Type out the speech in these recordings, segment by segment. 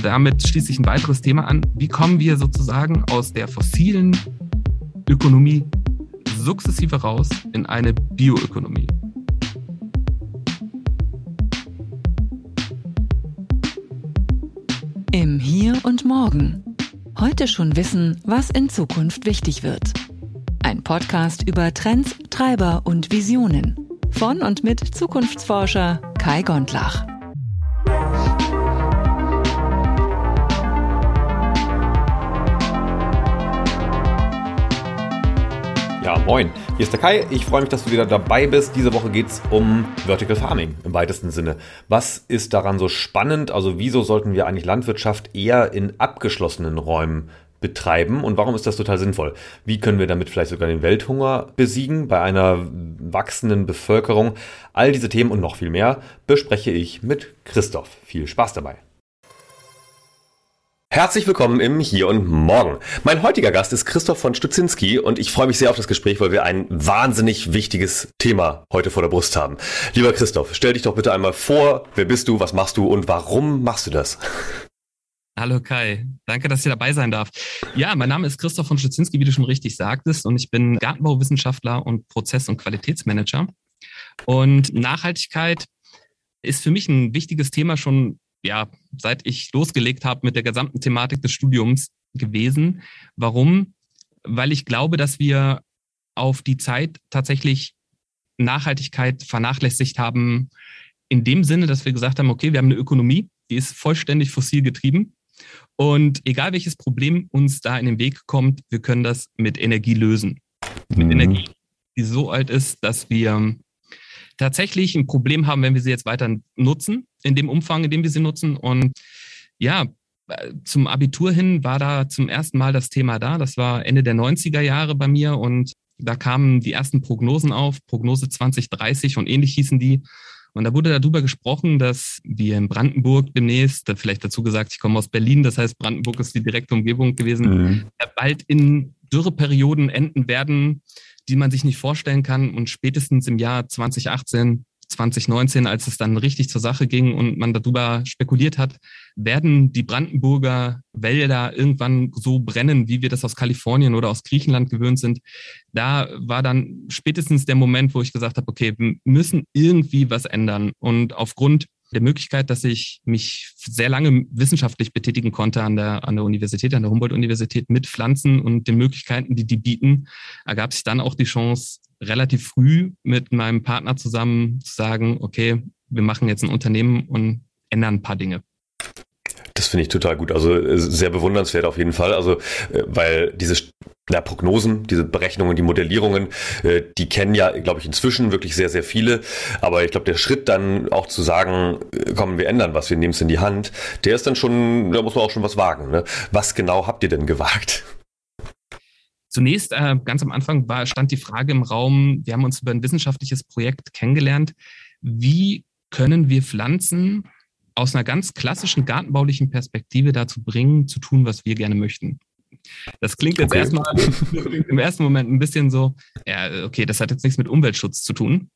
Und damit schließt sich ein weiteres Thema an. Wie kommen wir sozusagen aus der fossilen Ökonomie sukzessive raus in eine Bioökonomie? Im Hier und Morgen. Heute schon wissen, was in Zukunft wichtig wird. Ein Podcast über Trends, Treiber und Visionen. Von und mit Zukunftsforscher Kai Gondlach. Moin. Hier ist der Kai. Ich freue mich, dass du wieder dabei bist. Diese Woche geht es um Vertical Farming im weitesten Sinne. Was ist daran so spannend? Also wieso sollten wir eigentlich Landwirtschaft eher in abgeschlossenen Räumen betreiben und warum ist das total sinnvoll? Wie können wir damit vielleicht sogar den Welthunger besiegen bei einer wachsenden Bevölkerung? All diese Themen und noch viel mehr bespreche ich mit Christoph. Viel Spaß dabei. Herzlich willkommen im Hier und Morgen. Mein heutiger Gast ist Christoph von Stutzinski und ich freue mich sehr auf das Gespräch, weil wir ein wahnsinnig wichtiges Thema heute vor der Brust haben. Lieber Christoph, stell dich doch bitte einmal vor, wer bist du, was machst du und warum machst du das? Hallo Kai, danke, dass ich dabei sein darf. Ja, mein Name ist Christoph von Stutzinski, wie du schon richtig sagtest, und ich bin Gartenbauwissenschaftler und Prozess- und Qualitätsmanager. Und Nachhaltigkeit ist für mich ein wichtiges Thema schon ja, seit ich losgelegt habe mit der gesamten Thematik des Studiums gewesen. Warum? Weil ich glaube, dass wir auf die Zeit tatsächlich Nachhaltigkeit vernachlässigt haben, in dem Sinne, dass wir gesagt haben, okay, wir haben eine Ökonomie, die ist vollständig fossil getrieben. Und egal welches Problem uns da in den Weg kommt, wir können das mit Energie lösen. Mhm. Mit Energie, die so alt ist, dass wir tatsächlich ein Problem haben, wenn wir sie jetzt weiter nutzen, in dem Umfang, in dem wir sie nutzen. Und ja, zum Abitur hin war da zum ersten Mal das Thema da. Das war Ende der 90er Jahre bei mir und da kamen die ersten Prognosen auf, Prognose 2030 und ähnlich hießen die. Und da wurde darüber gesprochen, dass wir in Brandenburg demnächst, vielleicht dazu gesagt, ich komme aus Berlin, das heißt, Brandenburg ist die direkte Umgebung gewesen, mhm. bald in Dürreperioden enden werden, die man sich nicht vorstellen kann. Und spätestens im Jahr 2018, 2019, als es dann richtig zur Sache ging und man darüber spekuliert hat, werden die Brandenburger Wälder irgendwann so brennen, wie wir das aus Kalifornien oder aus Griechenland gewöhnt sind. Da war dann spätestens der Moment, wo ich gesagt habe, okay, wir müssen irgendwie was ändern. Und aufgrund der Möglichkeit, dass ich mich sehr lange wissenschaftlich betätigen konnte an der, an der Universität, an der Humboldt-Universität mit Pflanzen und den Möglichkeiten, die die bieten, ergab sich dann auch die Chance, relativ früh mit meinem Partner zusammen zu sagen, okay, wir machen jetzt ein Unternehmen und ändern ein paar Dinge. Das finde ich total gut. Also äh, sehr bewundernswert auf jeden Fall. Also, äh, weil diese na, Prognosen, diese Berechnungen, die Modellierungen, äh, die kennen ja, glaube ich, inzwischen wirklich sehr, sehr viele. Aber ich glaube, der Schritt dann auch zu sagen, komm, wir ändern was, wir nehmen es in die Hand, der ist dann schon, da muss man auch schon was wagen. Ne? Was genau habt ihr denn gewagt? Zunächst, äh, ganz am Anfang war, stand die Frage im Raum, wir haben uns über ein wissenschaftliches Projekt kennengelernt. Wie können wir Pflanzen aus einer ganz klassischen gartenbaulichen Perspektive dazu bringen, zu tun, was wir gerne möchten. Das klingt jetzt okay. erstmal im ersten Moment ein bisschen so, ja, okay, das hat jetzt nichts mit Umweltschutz zu tun.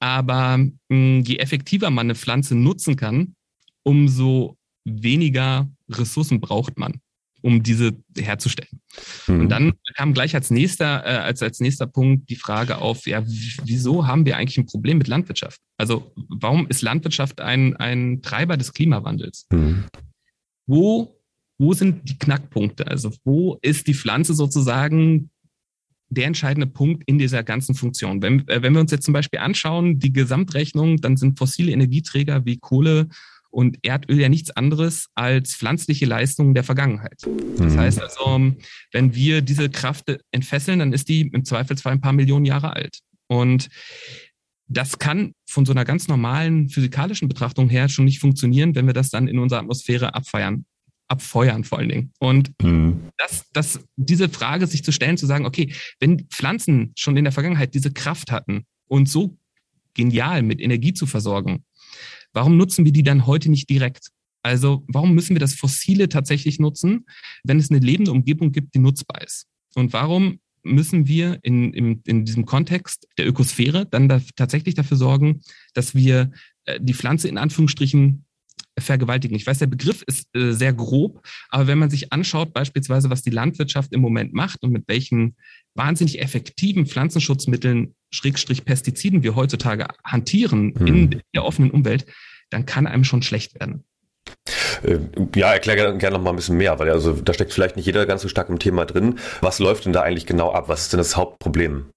Aber mh, hm, je effektiver man eine Pflanze nutzen kann, umso weniger Ressourcen braucht man um diese herzustellen. Mhm. Und dann kam gleich als nächster, äh, als, als nächster Punkt die Frage auf, ja, wieso haben wir eigentlich ein Problem mit Landwirtschaft? Also warum ist Landwirtschaft ein, ein Treiber des Klimawandels? Mhm. Wo, wo sind die Knackpunkte? Also wo ist die Pflanze sozusagen der entscheidende Punkt in dieser ganzen Funktion. Wenn, äh, wenn wir uns jetzt zum Beispiel anschauen, die Gesamtrechnung, dann sind fossile Energieträger wie Kohle und Erdöl ja nichts anderes als pflanzliche Leistungen der Vergangenheit. Das mhm. heißt also, wenn wir diese Kraft entfesseln, dann ist die im Zweifelsfall ein paar Millionen Jahre alt. Und das kann von so einer ganz normalen physikalischen Betrachtung her schon nicht funktionieren, wenn wir das dann in unserer Atmosphäre abfeiern abfeuern vor allen Dingen. Und mhm. das, das, diese Frage sich zu stellen, zu sagen, okay, wenn Pflanzen schon in der Vergangenheit diese Kraft hatten und so genial mit Energie zu versorgen, Warum nutzen wir die dann heute nicht direkt? Also warum müssen wir das Fossile tatsächlich nutzen, wenn es eine lebende Umgebung gibt, die nutzbar ist? Und warum müssen wir in, in, in diesem Kontext der Ökosphäre dann da tatsächlich dafür sorgen, dass wir äh, die Pflanze in Anführungsstrichen vergewaltigen. Ich weiß, der Begriff ist äh, sehr grob, aber wenn man sich anschaut, beispielsweise, was die Landwirtschaft im Moment macht und mit welchen wahnsinnig effektiven Pflanzenschutzmitteln, Schrägstrich Pestiziden wir heutzutage hantieren mhm. in der offenen Umwelt, dann kann einem schon schlecht werden. Äh, ja, erkläre gerne noch mal ein bisschen mehr, weil also da steckt vielleicht nicht jeder ganz so stark im Thema drin. Was läuft denn da eigentlich genau ab? Was ist denn das Hauptproblem?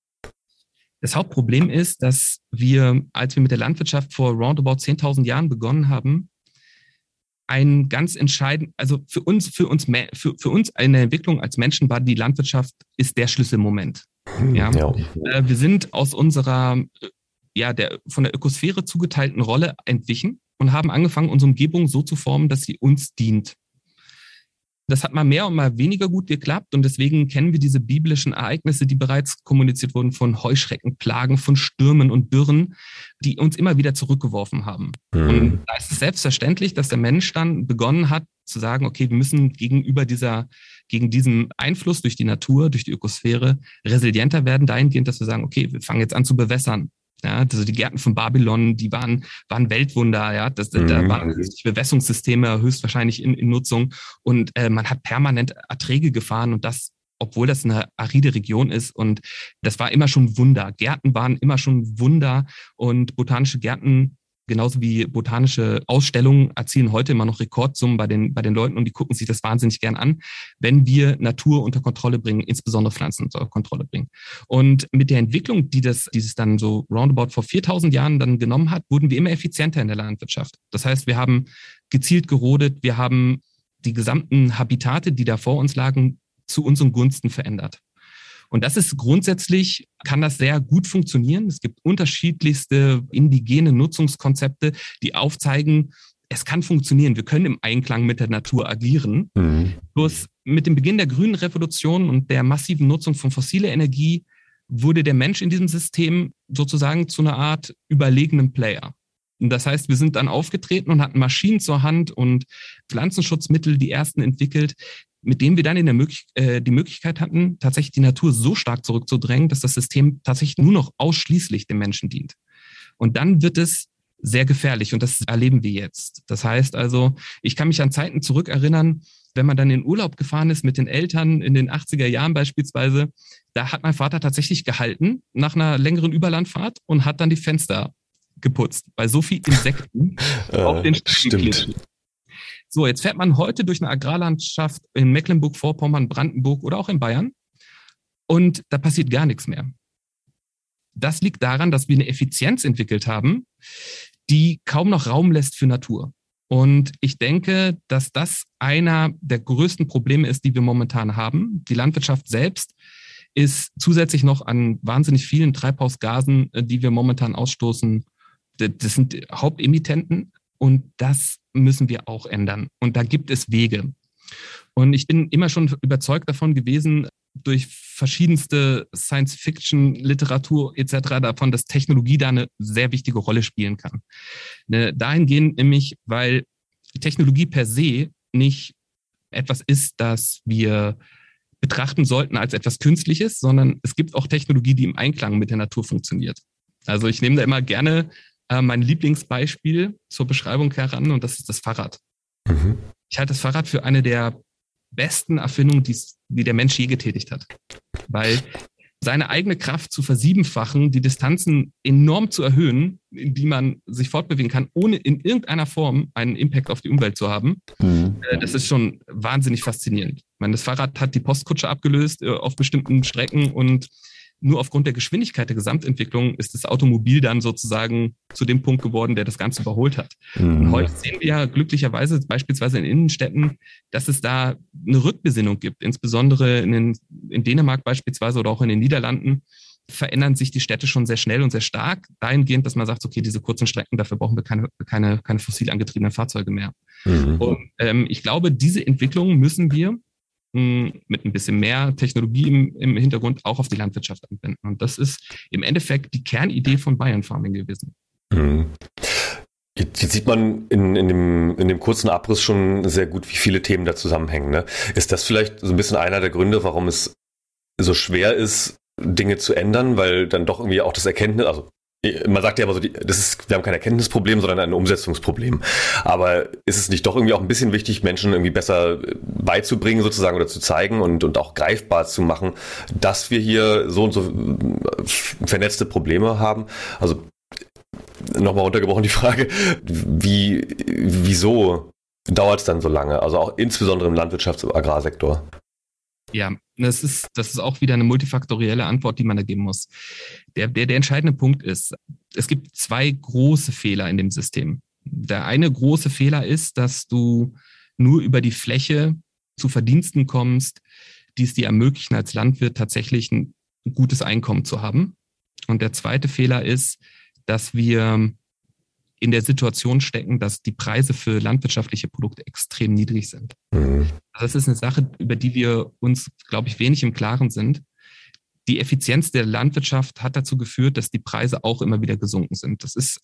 Das Hauptproblem ist, dass wir, als wir mit der Landwirtschaft vor roundabout 10.000 Jahren begonnen haben, ein ganz entscheidend, also für uns, für uns, für, für uns eine Entwicklung als Menschen war die Landwirtschaft ist der Schlüsselmoment. Hm, ja. ja. Äh, wir sind aus unserer, ja, der von der Ökosphäre zugeteilten Rolle entwichen und haben angefangen, unsere Umgebung so zu formen, dass sie uns dient. Das hat mal mehr und mal weniger gut geklappt und deswegen kennen wir diese biblischen Ereignisse, die bereits kommuniziert wurden von Heuschreckenplagen, von Stürmen und Dürren, die uns immer wieder zurückgeworfen haben. Mhm. Und da ist es selbstverständlich, dass der Mensch dann begonnen hat zu sagen, okay, wir müssen gegenüber dieser, gegen diesen Einfluss durch die Natur, durch die Ökosphäre resilienter werden, dahingehend, dass wir sagen, okay, wir fangen jetzt an zu bewässern. Ja, also die Gärten von Babylon, die waren, waren Weltwunder, ja. Das, mhm. Da waren Bewässerungssysteme höchstwahrscheinlich in, in Nutzung und äh, man hat permanent Erträge gefahren und das obwohl das eine aride Region ist. Und das war immer schon Wunder. Gärten waren immer schon Wunder und botanische Gärten genauso wie botanische Ausstellungen erzielen heute immer noch Rekordsummen bei den, bei den Leuten und die gucken sich das wahnsinnig gern an, wenn wir Natur unter Kontrolle bringen, insbesondere Pflanzen unter Kontrolle bringen. Und mit der Entwicklung, die das, dieses dann so roundabout vor 4000 Jahren dann genommen hat, wurden wir immer effizienter in der Landwirtschaft. Das heißt, wir haben gezielt gerodet, wir haben die gesamten Habitate, die da vor uns lagen, zu unseren Gunsten verändert. Und das ist grundsätzlich, kann das sehr gut funktionieren. Es gibt unterschiedlichste indigene Nutzungskonzepte, die aufzeigen, es kann funktionieren. Wir können im Einklang mit der Natur agieren. Mhm. Bloß mit dem Beginn der grünen Revolution und der massiven Nutzung von fossiler Energie wurde der Mensch in diesem System sozusagen zu einer Art überlegenen Player. Das heißt, wir sind dann aufgetreten und hatten Maschinen zur Hand und Pflanzenschutzmittel, die ersten entwickelt, mit dem wir dann in der Möglich äh, die Möglichkeit hatten, tatsächlich die Natur so stark zurückzudrängen, dass das System tatsächlich nur noch ausschließlich dem Menschen dient. Und dann wird es sehr gefährlich und das erleben wir jetzt. Das heißt also, ich kann mich an Zeiten zurückerinnern, wenn man dann in Urlaub gefahren ist mit den Eltern in den 80er Jahren beispielsweise, da hat mein Vater tatsächlich gehalten nach einer längeren Überlandfahrt und hat dann die Fenster geputzt, weil so viel Insekten äh, auf den Strecken so, jetzt fährt man heute durch eine Agrarlandschaft in Mecklenburg-Vorpommern, Brandenburg oder auch in Bayern und da passiert gar nichts mehr. Das liegt daran, dass wir eine Effizienz entwickelt haben, die kaum noch Raum lässt für Natur. Und ich denke, dass das einer der größten Probleme ist, die wir momentan haben. Die Landwirtschaft selbst ist zusätzlich noch an wahnsinnig vielen Treibhausgasen, äh, die wir momentan ausstoßen. Das sind Hauptemittenten und das müssen wir auch ändern. Und da gibt es Wege. Und ich bin immer schon überzeugt davon gewesen, durch verschiedenste Science-Fiction-Literatur etc. davon, dass Technologie da eine sehr wichtige Rolle spielen kann. Ne, dahingehend nämlich, weil Technologie per se nicht etwas ist, das wir betrachten sollten als etwas Künstliches, sondern es gibt auch Technologie, die im Einklang mit der Natur funktioniert. Also ich nehme da immer gerne äh, mein Lieblingsbeispiel zur Beschreibung heran und das ist das Fahrrad. Mhm. Ich halte das Fahrrad für eine der besten Erfindungen, die, der Mensch je getätigt hat. Weil seine eigene Kraft zu versiebenfachen, die Distanzen enorm zu erhöhen, in die man sich fortbewegen kann, ohne in irgendeiner Form einen Impact auf die Umwelt zu haben, mhm. äh, das ist schon wahnsinnig faszinierend. Ich meine, das Fahrrad hat die Postkutsche abgelöst äh, auf bestimmten Strecken und nur aufgrund der Geschwindigkeit der Gesamtentwicklung ist das Automobil dann sozusagen zu dem Punkt geworden, der das Ganze überholt hat. Mhm. Und heute sehen wir ja glücklicherweise beispielsweise in Innenstädten, dass es da eine Rückbesinnung gibt, insbesondere in, den, in Dänemark beispielsweise oder auch in den Niederlanden verändern sich die Städte schon sehr schnell und sehr stark, dahingehend, dass man sagt, okay, diese kurzen Strecken, dafür brauchen wir keine, keine, keine fossil angetriebenen Fahrzeuge mehr. Mhm. Und ähm, ich glaube, diese Entwicklung müssen wir mit ein bisschen mehr Technologie im, im, Hintergrund auch auf die Landwirtschaft anwenden. Und das ist im Endeffekt die Kernidee von Bayern Farming gewesen. Mhm. Jetzt, sieht man in, in, dem, in dem kurzen Abriss schon sehr gut, wie viele Themen da zusammenhängen. Ne? Ist das vielleicht so ein bisschen einer der Gründe, warum es so schwer ist, Dinge zu ändern, weil dann doch irgendwie auch das Erkenntnis, also man sagt ja immer so, das ist, wir haben kein Erkenntnisproblem, sondern ein Umsetzungsproblem. Aber ist es nicht doch irgendwie auch ein bisschen wichtig, Menschen irgendwie besser beizubringen sozusagen oder zu zeigen und, und auch greifbar zu machen, dass wir hier so und so vernetzte Probleme haben? Also nochmal runtergebrochen die Frage, wie, wieso dauert es dann so lange? Also auch insbesondere im Landwirtschafts- und Agrarsektor. Ja, das ist, das ist auch wieder eine multifaktorielle Antwort, die man da geben muss. Der, der, der entscheidende Punkt ist, es gibt zwei große Fehler in dem System. Der eine große Fehler ist, dass du nur über die Fläche zu Verdiensten kommst, die es dir ermöglichen, als Landwirt tatsächlich ein gutes Einkommen zu haben. Und der zweite Fehler ist, dass wir in der Situation stecken, dass die Preise für landwirtschaftliche Produkte extrem niedrig sind. Mhm. Das ist eine Sache, über die wir uns, glaube ich, wenig im Klaren sind. Die Effizienz der Landwirtschaft hat dazu geführt, dass die Preise auch immer wieder gesunken sind. Das ist,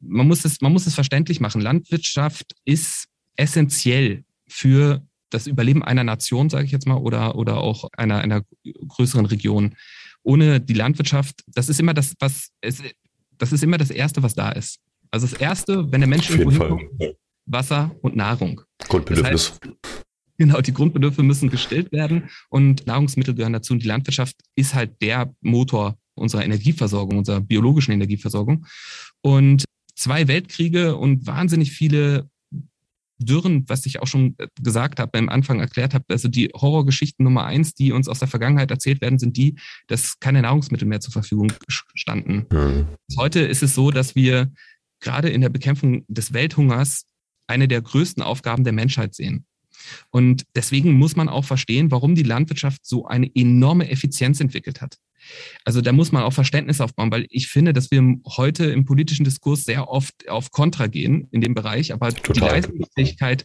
man muss es, man muss es verständlich machen. Landwirtschaft ist essentiell für das Überleben einer Nation, sage ich jetzt mal, oder, oder auch einer, einer größeren Region. Ohne die Landwirtschaft, das ist immer das, was es, das ist immer das Erste, was da ist. Also das Erste, wenn der Mensch irgendwo hinkommt, Wasser und Nahrung. Grundbedürfnis. Das heißt, genau, die Grundbedürfnisse müssen gestillt werden und Nahrungsmittel gehören dazu. Und die Landwirtschaft ist halt der Motor unserer Energieversorgung, unserer biologischen Energieversorgung. Und zwei Weltkriege und wahnsinnig viele Dürren, was ich auch schon äh, gesagt habe, beim Anfang erklärt habe, also die Horrorgeschichten Nummer eins, die uns aus der Vergangenheit erzählt werden, sind die, dass keine Nahrungsmittel mehr zur Verfügung standen. Mhm. Heute ist es so, dass wir gerade in der Bekämpfung des Welthungers eine der größten Aufgaben der Menschheit sehen. Und deswegen muss man auch verstehen, warum die Landwirtschaft so eine enorme Effizienz entwickelt hat. Also da muss man auch Verständnis aufbauen, weil ich finde, dass wir heute im politischen Diskurs sehr oft auf Kontra gehen in dem Bereich, aber Total. die Leistungsfähigkeit,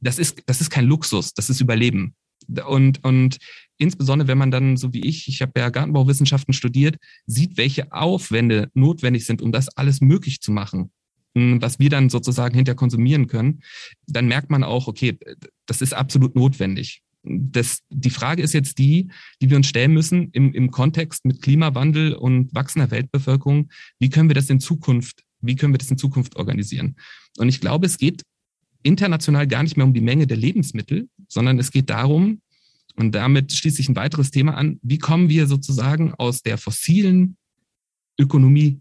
das ist, das ist kein Luxus, das ist Überleben. Und, und insbesondere, wenn man dann, so wie ich, ich habe ja Gartenbauwissenschaften studiert, sieht, welche Aufwände notwendig sind, um das alles möglich zu machen, was wir dann sozusagen hinter konsumieren können, dann merkt man auch, okay, das ist absolut notwendig. Das, die Frage ist jetzt die, die wir uns stellen müssen im, im Kontext mit Klimawandel und wachsender Weltbevölkerung. Wie können wir das in Zukunft, wie können wir das in Zukunft organisieren? Und ich glaube, es geht international gar nicht mehr um die Menge der Lebensmittel, sondern es geht darum, und damit schließt sich ein weiteres Thema an, wie kommen wir sozusagen aus der fossilen Ökonomie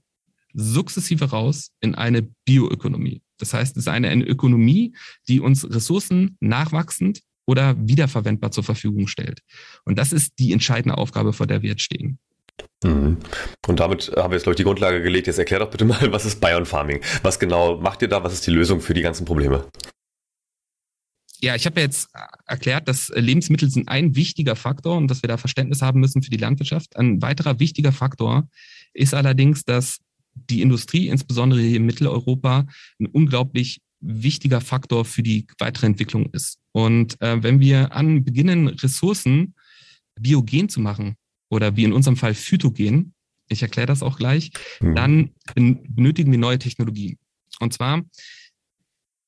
sukzessive raus in eine Bioökonomie. Das heißt, es ist eine, eine Ökonomie, die uns Ressourcen nachwachsend oder wiederverwendbar zur Verfügung stellt. Und das ist die entscheidende Aufgabe, vor der wir jetzt stehen. Mhm. Und damit haben wir jetzt, glaube ich, die Grundlage gelegt. Jetzt erklär doch bitte mal, was ist Bion Farming? Was genau macht ihr da? Was ist die Lösung für die ganzen Probleme? Ja, ich habe ja jetzt erklärt, dass Lebensmittel sind ein wichtiger Faktor und dass wir da Verständnis haben müssen für die Landwirtschaft. Ein weiterer wichtiger Faktor ist allerdings, dass die Industrie, insbesondere hier in Mitteleuropa, ein unglaublich wichtiger Faktor für die weitere Entwicklung ist. Und äh, wenn wir an beginnen, Ressourcen biogen zu machen oder wie in unserem Fall phytogen, ich erkläre das auch gleich, mhm. dann benötigen wir neue Technologien. Und zwar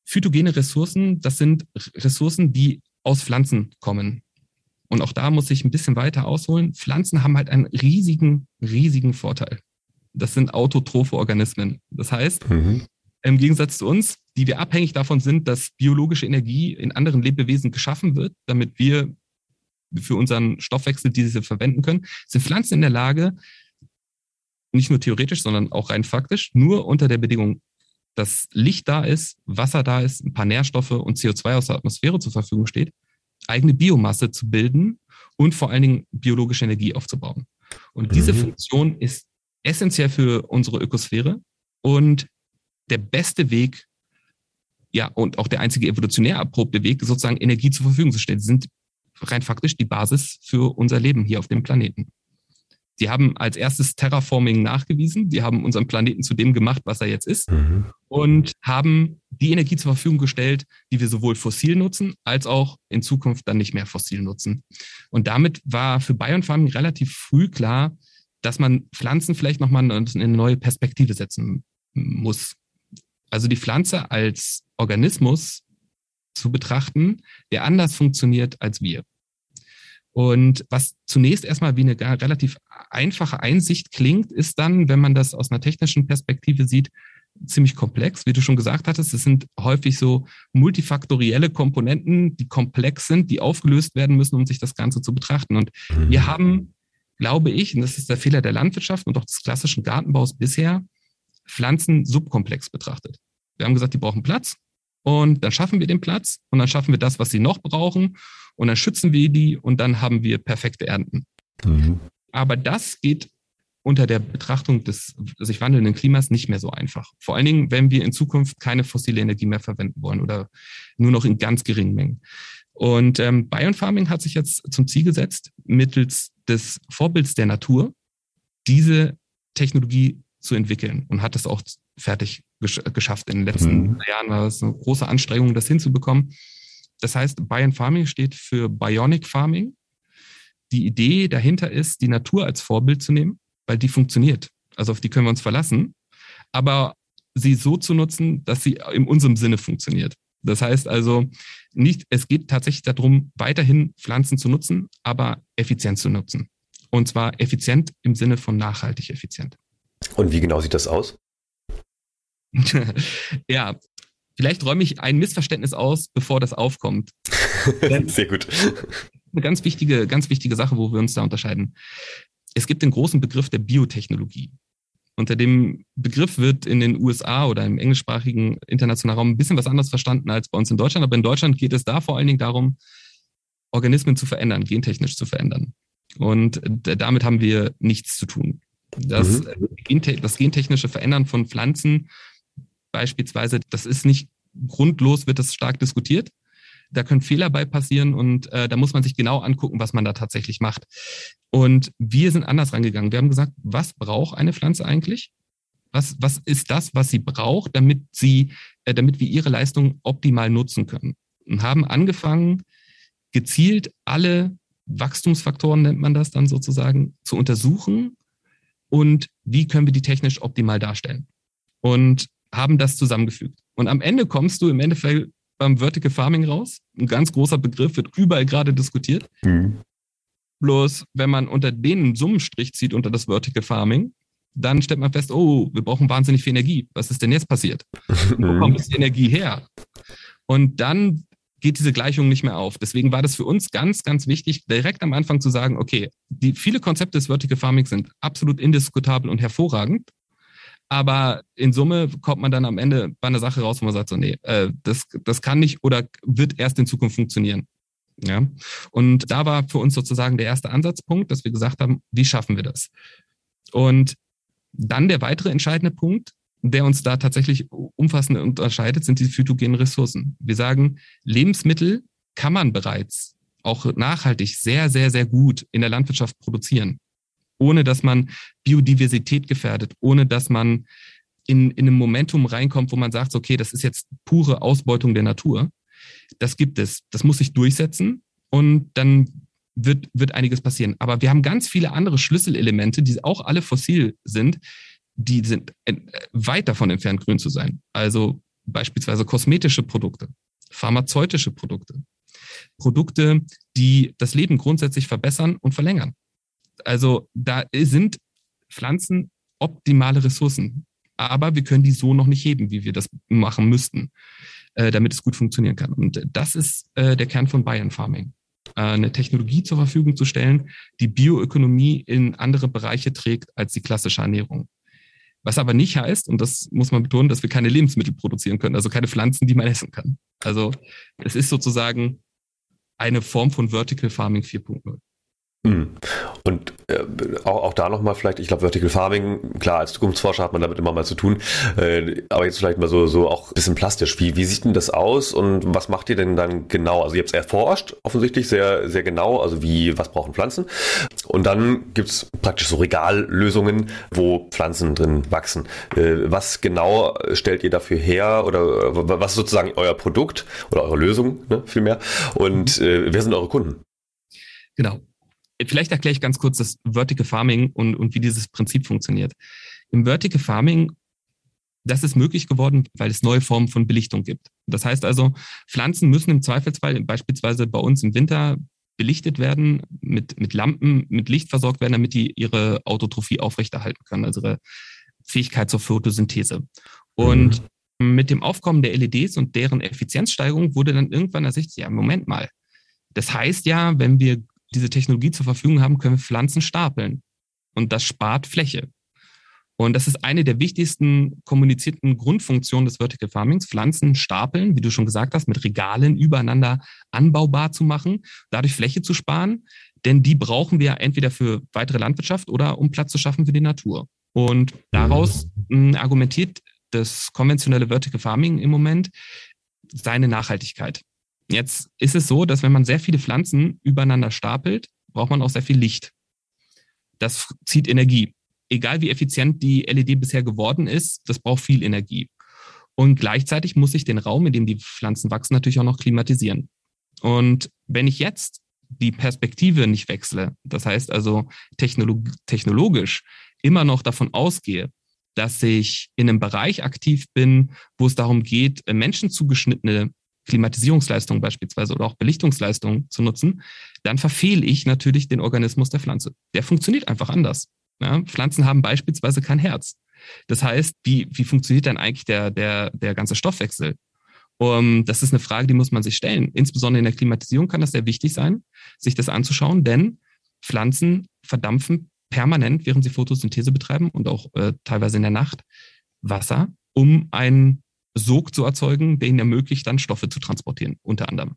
Phytogene Ressourcen, das sind Ressourcen, die aus Pflanzen kommen. Und auch da muss ich ein bisschen weiter ausholen. Pflanzen haben halt einen riesigen, riesigen Vorteil. Das sind autotrophe Organismen. Das heißt, mhm. im Gegensatz zu uns, die wir abhängig davon sind, dass biologische Energie in anderen Lebewesen geschaffen wird, damit wir für unseren Stoffwechsel diese verwenden können, sind Pflanzen in der Lage, nicht nur theoretisch, sondern auch rein faktisch, nur unter der Bedingung, dass Licht da ist, Wasser da ist, ein paar Nährstoffe und CO2 aus der Atmosphäre zur Verfügung steht, eigene Biomasse zu bilden und vor allen Dingen biologische Energie aufzubauen. Und mhm. diese Funktion ist essentiell für unsere Ökosphäre und der beste Weg, ja, und auch der einzige evolutionär erprobte Weg, sozusagen Energie zur Verfügung zu stellen, sind rein faktisch die Basis für unser Leben hier auf dem Planeten. Die haben als erstes Terraforming nachgewiesen. Die haben unseren Planeten zu dem gemacht, was er jetzt ist. Mhm. Und haben die Energie zur Verfügung gestellt, die wir sowohl fossil nutzen, als auch in Zukunft dann nicht mehr fossil nutzen. Und damit war für Biofarming relativ früh klar, dass man Pflanzen vielleicht nochmal in eine neue Perspektive setzen muss. Also die Pflanze als Organismus zu betrachten, der anders funktioniert als wir. Und was zunächst erstmal wie eine relativ einfache Einsicht klingt, ist dann, wenn man das aus einer technischen Perspektive sieht, ziemlich komplex. Wie du schon gesagt hattest, es sind häufig so multifaktorielle Komponenten, die komplex sind, die aufgelöst werden müssen, um sich das Ganze zu betrachten. Und mhm. wir haben, glaube ich, und das ist der Fehler der Landwirtschaft und auch des klassischen Gartenbaus bisher, Pflanzen subkomplex betrachtet. Wir haben gesagt, die brauchen Platz und dann schaffen wir den Platz und dann schaffen wir das, was sie noch brauchen und dann schützen wir die und dann haben wir perfekte Ernten. Mhm. Aber das geht unter der Betrachtung des sich wandelnden Klimas nicht mehr so einfach. Vor allen Dingen, wenn wir in Zukunft keine fossile Energie mehr verwenden wollen oder nur noch in ganz geringen Mengen. Und ähm, Biofarming hat sich jetzt zum Ziel gesetzt, mittels des Vorbilds der Natur diese Technologie zu entwickeln und hat das auch fertig gesch geschafft. In den letzten mhm. Jahren war es eine große Anstrengung, das hinzubekommen. Das heißt, Bion Farming steht für Bionic Farming. Die Idee dahinter ist, die Natur als Vorbild zu nehmen, weil die funktioniert. Also auf die können wir uns verlassen. Aber sie so zu nutzen, dass sie in unserem Sinne funktioniert. Das heißt also nicht, es geht tatsächlich darum, weiterhin Pflanzen zu nutzen, aber effizient zu nutzen. Und zwar effizient im Sinne von nachhaltig effizient. Und wie genau sieht das aus? ja, vielleicht räume ich ein Missverständnis aus, bevor das aufkommt. Sehr gut. Eine ganz wichtige, ganz wichtige Sache, wo wir uns da unterscheiden. Es gibt den großen Begriff der Biotechnologie. Unter dem Begriff wird in den USA oder im englischsprachigen internationalen Raum ein bisschen was anderes verstanden als bei uns in Deutschland. Aber in Deutschland geht es da vor allen Dingen darum, Organismen zu verändern, gentechnisch zu verändern. Und damit haben wir nichts zu tun. Das, mhm. das gentechnische Verändern von Pflanzen beispielsweise, das ist nicht grundlos, wird das stark diskutiert. Da können Fehler bei passieren und äh, da muss man sich genau angucken, was man da tatsächlich macht. Und wir sind anders rangegangen. Wir haben gesagt, was braucht eine Pflanze eigentlich? Was, was ist das, was sie braucht, damit sie, äh, damit wir ihre Leistung optimal nutzen können? Und haben angefangen, gezielt alle Wachstumsfaktoren, nennt man das dann sozusagen, zu untersuchen und wie können wir die technisch optimal darstellen. Und haben das zusammengefügt. Und am Ende kommst du im Endeffekt beim Vertical Farming raus. Ein ganz großer Begriff, wird überall gerade diskutiert. Mhm. Bloß, wenn man unter den Summenstrich zieht, unter das Vertical Farming, dann stellt man fest, oh, wir brauchen wahnsinnig viel Energie. Was ist denn jetzt passiert? Wo kommt die Energie her? Und dann geht diese Gleichung nicht mehr auf. Deswegen war das für uns ganz, ganz wichtig, direkt am Anfang zu sagen, okay, die viele Konzepte des Vertical Farming sind absolut indiskutabel und hervorragend. Aber in Summe kommt man dann am Ende bei einer Sache raus, wo man sagt, so, nee, äh, das, das kann nicht oder wird erst in Zukunft funktionieren. Ja. Und da war für uns sozusagen der erste Ansatzpunkt, dass wir gesagt haben, wie schaffen wir das? Und dann der weitere entscheidende Punkt, der uns da tatsächlich umfassend unterscheidet, sind die phytogenen Ressourcen. Wir sagen, Lebensmittel kann man bereits auch nachhaltig sehr, sehr, sehr gut in der Landwirtschaft produzieren ohne dass man Biodiversität gefährdet, ohne dass man in, in einem Momentum reinkommt, wo man sagt, okay, das ist jetzt pure Ausbeutung der Natur. Das gibt es. Das muss sich durchsetzen und dann wird, wird einiges passieren. Aber wir haben ganz viele andere Schlüsselelemente, die auch alle fossil sind, die sind äh, weit davon entfernt, grün zu sein. Also beispielsweise kosmetische Produkte, pharmazeutische Produkte, Produkte, die das Leben grundsätzlich verbessern und verlängern. Also da sind Pflanzen optimale Ressourcen. Aber wir können die so noch nicht heben, wie wir das machen müssten, äh, damit es gut funktionieren kann. Und das ist äh, der Kern von Bayern Farming. Äh, eine Technologie zur Verfügung zu stellen, die Bioökonomie in andere Bereiche trägt als die klassische Ernährung. Was aber nicht heißt, und das muss man betonen, dass wir keine Lebensmittel produzieren können, also keine Pflanzen, die man essen kann. Also es ist sozusagen eine Form von Vertical Farming 4.0. Hm. Und äh, auch, auch da nochmal vielleicht, ich glaube, Vertical Farming, klar, als Zukunftsforscher hat man damit immer mal zu tun, äh, aber jetzt vielleicht mal so, so auch ein bisschen plastisch. Wie, wie sieht denn das aus und was macht ihr denn dann genau? Also ihr habt es erforscht, offensichtlich sehr, sehr genau, also wie, was brauchen Pflanzen? Und dann gibt's praktisch so Regallösungen, wo Pflanzen drin wachsen. Äh, was genau stellt ihr dafür her oder was ist sozusagen euer Produkt oder eure Lösung, ne, vielmehr? Und äh, wer sind eure Kunden? Genau. Vielleicht erkläre ich ganz kurz das Vertical Farming und, und wie dieses Prinzip funktioniert. Im Vertical Farming, das ist möglich geworden, weil es neue Formen von Belichtung gibt. Das heißt also, Pflanzen müssen im Zweifelsfall beispielsweise bei uns im Winter belichtet werden, mit, mit Lampen, mit Licht versorgt werden, damit die ihre Autotrophie aufrechterhalten können, also ihre Fähigkeit zur Photosynthese. Und mhm. mit dem Aufkommen der LEDs und deren Effizienzsteigerung wurde dann irgendwann ersichtlich, ja, Moment mal. Das heißt ja, wenn wir diese Technologie zur Verfügung haben, können wir Pflanzen stapeln. Und das spart Fläche. Und das ist eine der wichtigsten kommunizierten Grundfunktionen des Vertical Farmings, Pflanzen stapeln, wie du schon gesagt hast, mit Regalen übereinander anbaubar zu machen, dadurch Fläche zu sparen, denn die brauchen wir entweder für weitere Landwirtschaft oder um Platz zu schaffen für die Natur. Und daraus mh, hm, argumentiert das konventionelle Vertical Farming im Moment seine Nachhaltigkeit. Jetzt ist es so, dass wenn man sehr viele Pflanzen übereinander stapelt, braucht man auch sehr viel Licht. Das zieht Energie egal wie effizient die LED bisher geworden ist, das braucht viel Energie. Und gleichzeitig muss ich den Raum, in dem die Pflanzen wachsen, natürlich auch noch klimatisieren. Und wenn ich jetzt die Perspektive nicht wechsle, das heißt also technolog technologisch immer noch davon ausgehe, dass ich in einem Bereich aktiv bin, wo es darum geht, menschenzugeschnittene Klimatisierungsleistungen beispielsweise oder auch Belichtungsleistungen zu nutzen, dann verfehle ich natürlich den Organismus der Pflanze. Der funktioniert einfach anders. Ja, Pflanzen haben beispielsweise kein Herz. Das heißt, wie, wie funktioniert dann eigentlich der, der, der ganze Stoffwechsel? Um, das ist eine Frage, die muss man sich stellen. Insbesondere in der Klimatisierung kann das sehr wichtig sein, sich das anzuschauen, denn Pflanzen verdampfen permanent, während sie Photosynthese betreiben und auch äh, teilweise in der Nacht Wasser, um einen Sog zu erzeugen, der ihnen ermöglicht, dann Stoffe zu transportieren, unter anderem.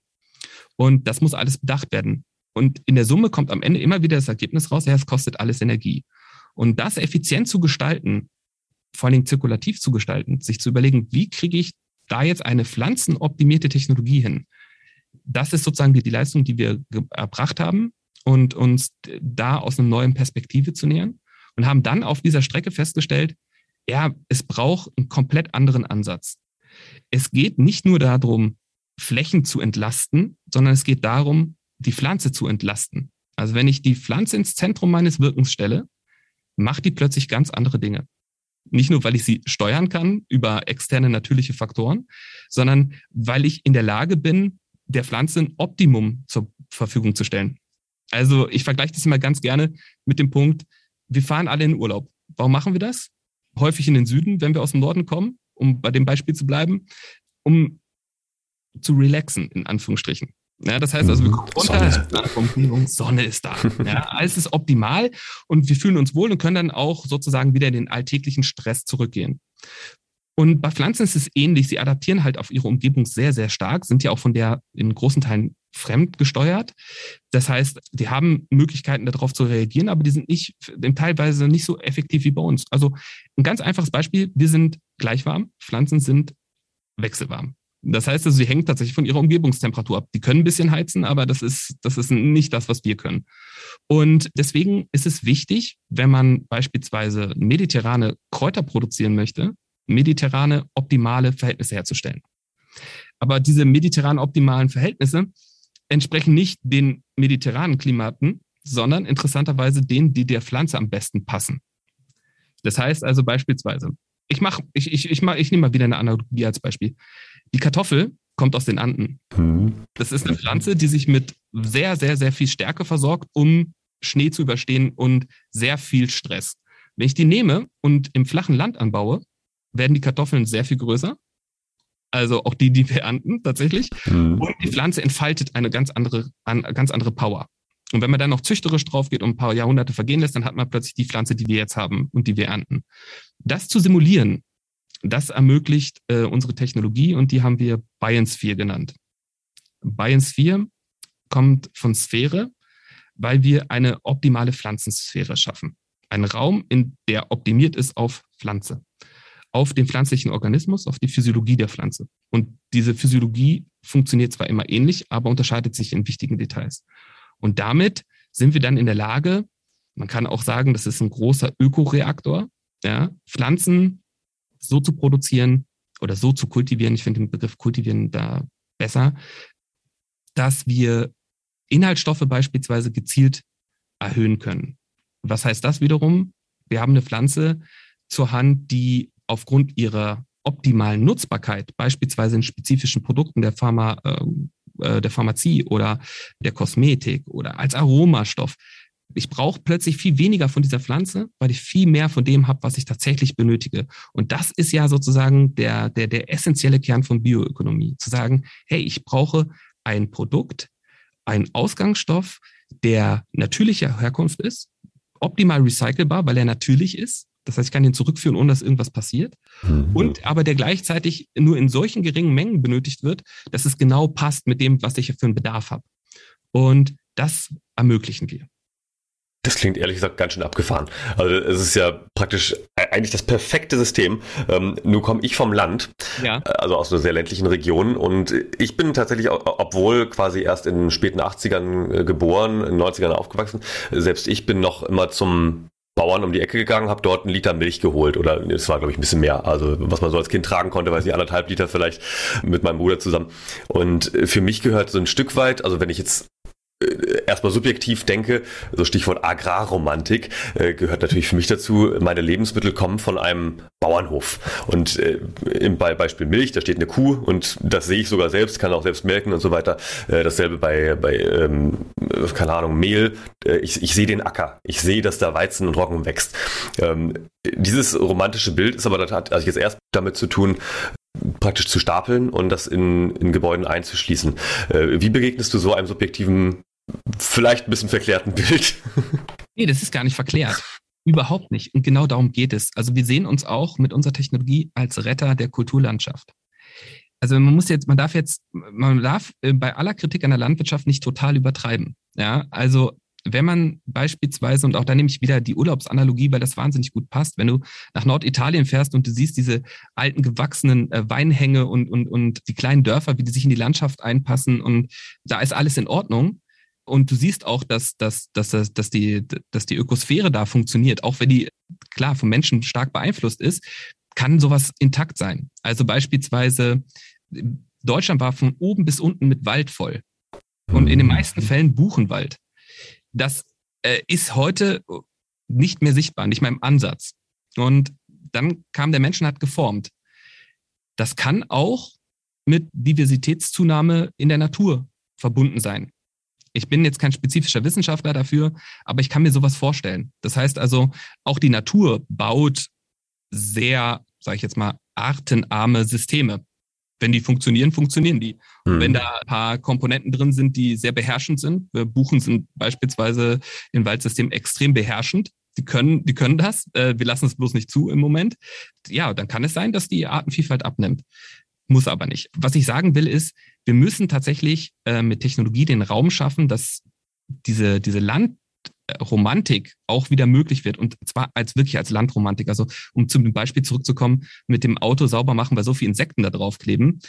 Und das muss alles bedacht werden. Und in der Summe kommt am Ende immer wieder das Ergebnis raus, ja, es kostet alles Energie. Und das effizient zu gestalten, vor allen Dingen zirkulativ zu gestalten, sich zu überlegen, wie kriege ich da jetzt eine pflanzenoptimierte Technologie hin? Das ist sozusagen die, die Leistung, die wir erbracht haben und uns da aus einer neuen Perspektive zu nähern und haben dann auf dieser Strecke festgestellt, ja, es braucht einen komplett anderen Ansatz. Es geht nicht nur darum, Flächen zu entlasten, sondern es geht darum, die Pflanze zu entlasten. Also wenn ich die Pflanze ins Zentrum meines Wirkens stelle, macht die plötzlich ganz andere Dinge. Nicht nur, weil ich sie steuern kann über externe natürliche Faktoren, sondern weil ich in der Lage bin, der Pflanze ein Optimum zur Verfügung zu stellen. Also ich vergleiche das immer ganz gerne mit dem Punkt, wir fahren alle in Urlaub. Warum machen wir das? Häufig in den Süden, wenn wir aus dem Norden kommen, um bei dem Beispiel zu bleiben, um zu relaxen, in Anführungsstrichen. Ja, das heißt also, wir gucken runter, Sonne. Sonne ist da. Ja, alles ist optimal und wir fühlen uns wohl und können dann auch sozusagen wieder in den alltäglichen Stress zurückgehen. Und bei Pflanzen ist es ähnlich. Sie adaptieren halt auf ihre Umgebung sehr, sehr stark, sind ja auch von der in großen Teilen fremd gesteuert. Das heißt, die haben Möglichkeiten darauf zu reagieren, aber die sind nicht, teilweise nicht so effektiv wie bei uns. Also ein ganz einfaches Beispiel. Wir sind gleich warm. Pflanzen sind wechselwarm. Das heißt also, sie hängen tatsächlich von ihrer Umgebungstemperatur ab. Die können ein bisschen heizen, aber das ist, das ist nicht das, was wir können. Und deswegen ist es wichtig, wenn man beispielsweise mediterrane Kräuter produzieren möchte, mediterrane optimale Verhältnisse herzustellen. Aber diese mediterranen optimalen Verhältnisse entsprechen nicht den mediterranen Klimaten, sondern interessanterweise denen, die der Pflanze am besten passen. Das heißt also beispielsweise, ich mache, ich, ich, ich, mach, ich nehme mal wieder eine Analogie als Beispiel. Die Kartoffel kommt aus den Anden. Mhm. Das ist eine Pflanze, die sich mit sehr, sehr, sehr viel Stärke versorgt, um Schnee zu überstehen und sehr viel Stress. Wenn ich die nehme und im flachen Land anbaue, werden die Kartoffeln sehr viel größer. Also auch die, die wir ernten tatsächlich. Mhm. Und die Pflanze entfaltet eine ganz andere, eine ganz andere Power. Und wenn man dann noch züchterisch drauf geht und ein paar Jahrhunderte vergehen lässt, dann hat man plötzlich die Pflanze, die wir jetzt haben und die wir ernten. Das zu simulieren, das ermöglicht äh, unsere Technologie und die haben wir Biosphere genannt. Biosphere kommt von Sphäre, weil wir eine optimale Pflanzensphäre schaffen. Ein Raum, in der optimiert ist auf Pflanze, auf den pflanzlichen Organismus, auf die Physiologie der Pflanze. Und diese Physiologie funktioniert zwar immer ähnlich, aber unterscheidet sich in wichtigen Details. Und damit sind wir dann in der Lage, man kann auch sagen, das ist ein großer Ökoreaktor, ja, Pflanzen so zu produzieren oder so zu kultivieren, ich finde den Begriff kultivieren da besser, dass wir Inhaltsstoffe beispielsweise gezielt erhöhen können. Was heißt das wiederum? Wir haben eine Pflanze zur Hand, die aufgrund ihrer optimalen Nutzbarkeit, beispielsweise in spezifischen Produkten der Pharma, äh, äh, der Pharmazie oder der Kosmetik oder als Aromastoff. Ich brauche plötzlich viel weniger von dieser Pflanze, weil ich viel mehr von dem habe, was ich tatsächlich benötige. Und das ist ja sozusagen der, der, der essentielle Kern von Bioökonomie. Zu sagen, hey, ich brauche ein Produkt, einen Ausgangsstoff, der natürlicher Herkunft ist, optimal recycelbar, weil er natürlich ist. Das heißt, ich kann ihn zurückführen, ohne dass irgendwas passiert. Mhm. Und aber der gleichzeitig nur in solchen geringen Mengen benötigt wird, dass es genau passt mit dem, was ich für einen Bedarf habe. Und das ermöglichen wir. Das klingt ehrlich gesagt ganz schön abgefahren. Also es ist ja praktisch eigentlich das perfekte System. Ähm, nun komme ich vom Land, ja. also aus einer sehr ländlichen Region und ich bin tatsächlich, obwohl quasi erst in den späten 80ern äh, geboren, in den 90ern aufgewachsen, selbst ich bin noch immer zum Bauern um die Ecke gegangen, habe dort einen Liter Milch geholt oder es war glaube ich ein bisschen mehr, also was man so als Kind tragen konnte, weiß ich anderthalb Liter vielleicht mit meinem Bruder zusammen. Und für mich gehört so ein Stück weit, also wenn ich jetzt äh, erstmal subjektiv denke, so Stichwort Agrarromantik, äh, gehört natürlich für mich dazu, meine Lebensmittel kommen von einem Bauernhof. Und äh, im Beispiel Milch, da steht eine Kuh und das sehe ich sogar selbst, kann auch selbst melken und so weiter. Äh, dasselbe bei, bei ähm, keine Ahnung, Mehl. Äh, ich, ich sehe den Acker. Ich sehe, dass da Weizen und Roggen wächst. Ähm, dieses romantische Bild ist aber, das hat also jetzt erst damit zu tun, praktisch zu stapeln und das in, in Gebäuden einzuschließen. Äh, wie begegnest du so einem subjektiven vielleicht ein bisschen verklärten Bild. Nee, das ist gar nicht verklärt. Überhaupt nicht. Und genau darum geht es. Also wir sehen uns auch mit unserer Technologie als Retter der Kulturlandschaft. Also man muss jetzt, man darf jetzt, man darf äh, bei aller Kritik an der Landwirtschaft nicht total übertreiben. Ja, also wenn man beispielsweise, und auch da nehme ich wieder die Urlaubsanalogie, weil das wahnsinnig gut passt, wenn du nach Norditalien fährst und du siehst diese alten gewachsenen äh, Weinhänge und, und, und die kleinen Dörfer, wie die sich in die Landschaft einpassen und da ist alles in Ordnung, und du siehst auch, dass, dass, dass, dass, die, dass die Ökosphäre da funktioniert, auch wenn die klar vom Menschen stark beeinflusst ist, kann sowas intakt sein. Also beispielsweise, Deutschland war von oben bis unten mit Wald voll. Und in den meisten Fällen Buchenwald. Das äh, ist heute nicht mehr sichtbar, nicht mehr im Ansatz. Und dann kam der Mensch und hat geformt. Das kann auch mit Diversitätszunahme in der Natur verbunden sein. Ich bin jetzt kein spezifischer Wissenschaftler dafür, aber ich kann mir sowas vorstellen. Das heißt also, auch die Natur baut sehr, sage ich jetzt mal, artenarme Systeme. Wenn die funktionieren, funktionieren die. Und mhm. wenn da ein paar Komponenten drin sind, die sehr beherrschend sind, Buchen sind beispielsweise im Waldsystem extrem beherrschend, die können, die können das. Äh, wir lassen es bloß nicht zu im Moment. Ja, dann kann es sein, dass die Artenvielfalt abnimmt. Muss aber nicht. Was ich sagen will, ist, wir müssen tatsächlich äh, mit Technologie den Raum schaffen, dass diese, diese Landromantik auch wieder möglich wird und zwar als wirklich als Landromantik. Also um zum Beispiel zurückzukommen, mit dem Auto sauber machen, weil so viele Insekten da drauf kleben.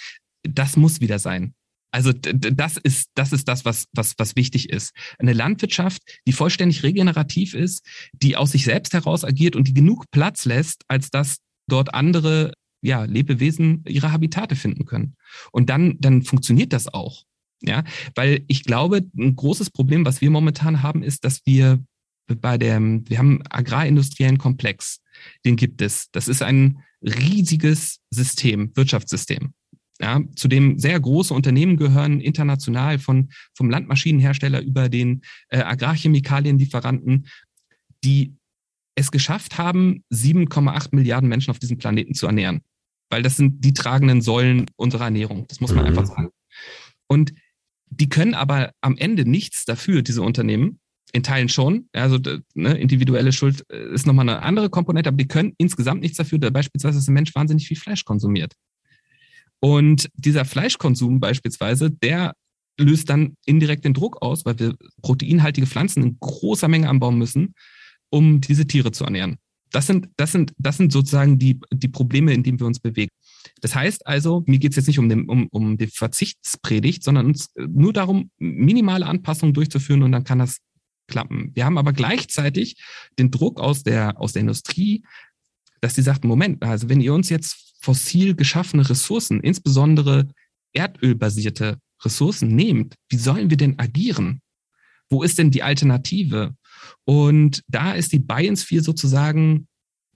Das muss wieder sein. Also das ist das ist das, was was was wichtig ist. Eine Landwirtschaft, die vollständig regenerativ ist, die aus sich selbst heraus agiert und die genug Platz lässt, als dass dort andere ja, Lebewesen ihre Habitate finden können. Und dann, dann funktioniert das auch. Ja, weil ich glaube, ein großes Problem, was wir momentan haben, ist, dass wir bei dem, wir haben agrarindustriellen Komplex, den gibt es. Das ist ein riesiges System, Wirtschaftssystem. Ja, zu dem sehr große Unternehmen gehören, international von, vom Landmaschinenhersteller über den äh, Agrarchemikalienlieferanten, die es geschafft haben, 7,8 Milliarden Menschen auf diesem Planeten zu ernähren weil das sind die tragenden Säulen unserer Ernährung. Das muss man mhm. einfach sagen. Und die können aber am Ende nichts dafür, diese Unternehmen. In Teilen schon. Also ne, individuelle Schuld äh, ist nochmal eine andere Komponente, aber die können insgesamt nichts dafür, da beispielsweise, dass der Mensch wahnsinnig viel Fleisch konsumiert. Und dieser Fleischkonsum beispielsweise, der löst dann indirekt den Druck aus, weil wir proteinhaltige Pflanzen in großer Menge anbauen müssen, um diese Tiere zu ernähren. Das sind, das sind, das sind sozusagen die, die Probleme, in denen wir uns bewegen. Das heißt also, mir geht es jetzt nicht um, den, um, um die Verzichtspredigt, sondern uns nur darum, minimale Anpassungen durchzuführen und dann kann das klappen. Wir haben aber gleichzeitig den Druck aus der, aus der Industrie, dass sie sagt, Moment, also wenn ihr uns jetzt fossil geschaffene Ressourcen, insbesondere erdölbasierte Ressourcen nehmt, wie sollen wir denn agieren? Wo ist denn die Alternative? Und da ist die Biosphere sozusagen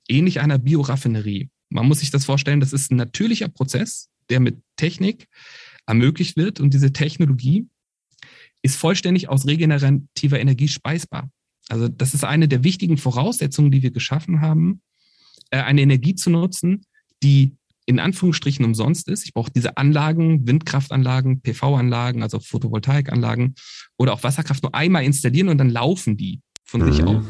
ähnlich einer Bioraffinerie. Man muss sich das vorstellen, das ist ein natürlicher Prozess, der mit Technik ermöglicht wird. Und diese Technologie ist vollständig aus regenerativer Energie speisbar. Also das ist eine der wichtigen Voraussetzungen, die wir geschaffen haben, äh, eine Energie zu nutzen, die in Anführungsstrichen umsonst ist. Ich brauche diese Anlagen, Windkraftanlagen, PV-Anlagen, also Photovoltaikanlagen oder auch Wasserkraft nur einmal installieren und dann laufen die von mhm. sich auf.